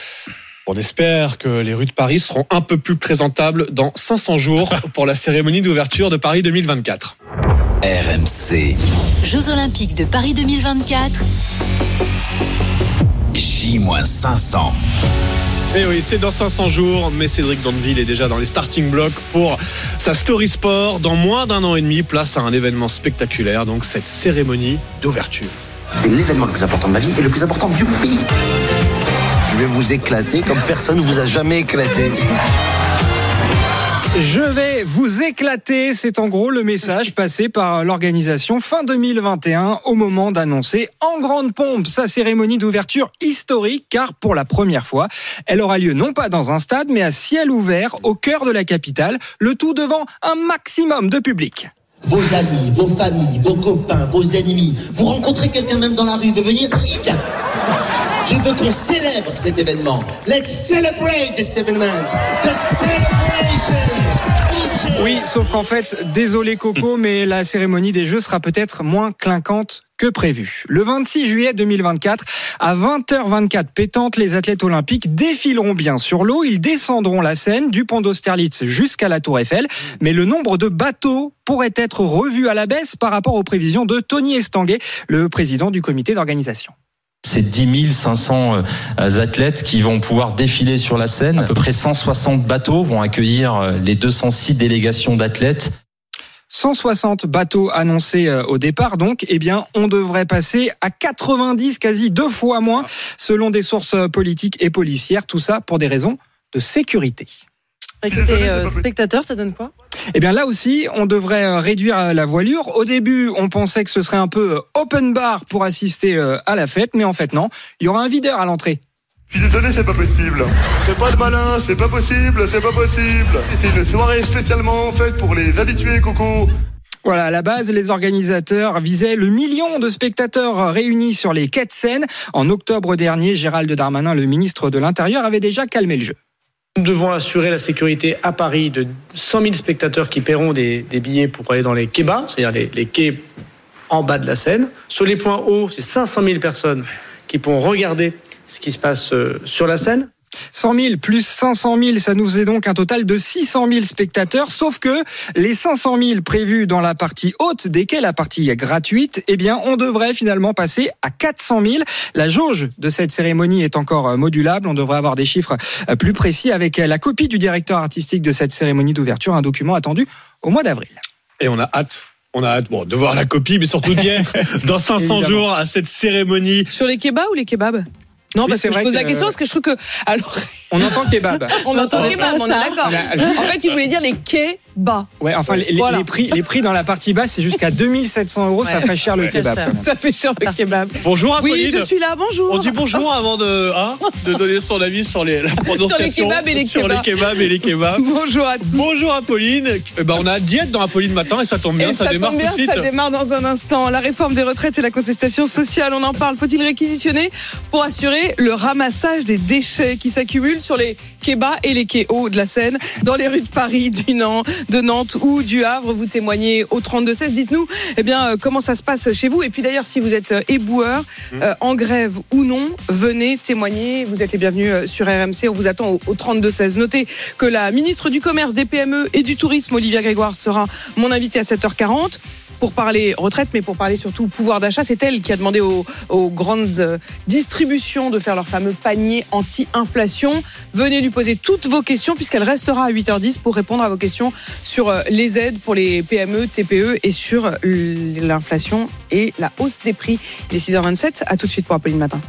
on espère que les rues de Paris seront un peu plus présentables dans 500 jours pour la cérémonie d'ouverture de Paris 2024. RMC. Jeux Olympiques de Paris 2024. J-500. Et Eh oui, c'est dans 500 jours, mais Cédric Danville est déjà dans les starting blocks pour sa story sport. Dans moins d'un an et demi, place à un événement spectaculaire, donc cette cérémonie d'ouverture. C'est l'événement le plus important de ma vie et le plus important du pays. Je vais vous éclater comme personne ne vous a jamais éclaté. Je vais vous éclater, c'est en gros le message passé par l'organisation fin 2021 au moment d'annoncer en grande pompe sa cérémonie d'ouverture historique car pour la première fois, elle aura lieu non pas dans un stade mais à ciel ouvert au cœur de la capitale, le tout devant un maximum de public. Vos amis, vos familles, vos copains, vos ennemis, vous rencontrez quelqu'un même dans la rue, veut venir. Je veux qu'on célèbre cet événement. Let's celebrate this event. The celebration. Oui, sauf qu'en fait, désolé Coco, mais la cérémonie des Jeux sera peut-être moins clinquante que prévu. Le 26 juillet 2024, à 20h24 pétante, les athlètes olympiques défileront bien sur l'eau. Ils descendront la Seine du pont d'Austerlitz jusqu'à la Tour Eiffel. Mais le nombre de bateaux pourrait être revu à la baisse par rapport aux prévisions de Tony Estanguet, le président du comité d'organisation. C'est 10 500 euh, athlètes qui vont pouvoir défiler sur la scène. À peu près 160 bateaux vont accueillir euh, les 206 délégations d'athlètes. 160 bateaux annoncés euh, au départ, donc, eh bien, on devrait passer à 90, quasi deux fois moins, selon des sources politiques et policières. Tout ça pour des raisons de sécurité. Écoutez, euh, spectateurs, ça donne quoi? Eh bien là aussi, on devrait euh, réduire euh, la voilure. Au début, on pensait que ce serait un peu euh, open bar pour assister euh, à la fête, mais en fait non, il y aura un videur à l'entrée. Je suis désolé, c'est pas possible. C'est pas de malin, c'est pas possible, c'est pas possible. C'est une soirée spécialement faite pour les habitués, Coco. Voilà, à la base, les organisateurs visaient le million de spectateurs réunis sur les quais de Seine. En octobre dernier, Gérald Darmanin, le ministre de l'Intérieur, avait déjà calmé le jeu. Nous devons assurer la sécurité à Paris de 100 000 spectateurs qui paieront des, des billets pour aller dans les quais-bas, c'est-à-dire les, les quais en bas de la Seine. Sur les points hauts, c'est 500 000 personnes qui pourront regarder ce qui se passe euh, sur la Seine. 100 000 plus 500 000, ça nous faisait donc un total de 600 000 spectateurs. Sauf que les 500 000 prévus dans la partie haute, dès qu'est la partie gratuite, eh bien, on devrait finalement passer à 400 000. La jauge de cette cérémonie est encore euh, modulable. On devrait avoir des chiffres euh, plus précis avec la copie du directeur artistique de cette cérémonie d'ouverture, un document attendu au mois d'avril. Et on a hâte. On a hâte bon, de voir la copie, mais surtout d'y être dans 500 Évidemment. jours à cette cérémonie. Sur les kebabs ou les kebabs? Non, Oui, parce c'est que je pose la que- question parce que je trouve que. Alors, On entend kebab. on entend kebab, on est d'accord. En fait, il voulait dire les kebabs. Ouais, enfin, les, les- Voilà. les prix, les prix dans la partie basse, c'est jusqu'à 2700 euros. Ça ferait cher le kebab. Ça fait cher le kebab. Bonjour Apolline. Oui, je suis là, bonjour. On dit bonjour avant de, hein, de donner son avis sur les, la prononciation. kebabs et les sur kebabs. les kebabs et les kebabs. Bonjour à tous. Bonjour Apolline. Eh ben, on a diète dans Apolline matin et ça tombe bien, Et ça, démarre tombe bien, tout de suite. ça démarre dans un instant. La réforme des retraites et la contestation sociale, on en parle. Faut-il réquisitionner pour assurer le ramassage des déchets qui s'accumulent sur les quais bas et les quais hauts de la Seine, dans les rues de Paris, du Nantes, de Nantes ou du Havre Vous témoignez au 32-16. Dites-nous, eh bien, euh, comment ça se passe chez vous. Et puis d'ailleurs, si vous êtes euh, éboueur, Mmh. euh, en grève ou non, venez témoigner. Vous êtes les bienvenus euh, sur RMC. On vous attend au, au 32-16. Notez que la ministre du Commerce, des PME et du Tourisme, Olivia Grégoire, sera mon invitée à 7h40 pour parler retraite, mais pour parler surtout pouvoir d'achat. C'est elle qui a demandé aux, grandes euh, distributions de faire leur fameux panier anti-inflation. Venez lui poser toutes vos questions puisqu'elle restera à 8h10 pour répondre à vos questions sur euh, les aides pour les PME, TPE et sur euh, l'inflation et la hausse des prix. Il est 6h27. À tout de suite pour Apolline Matin.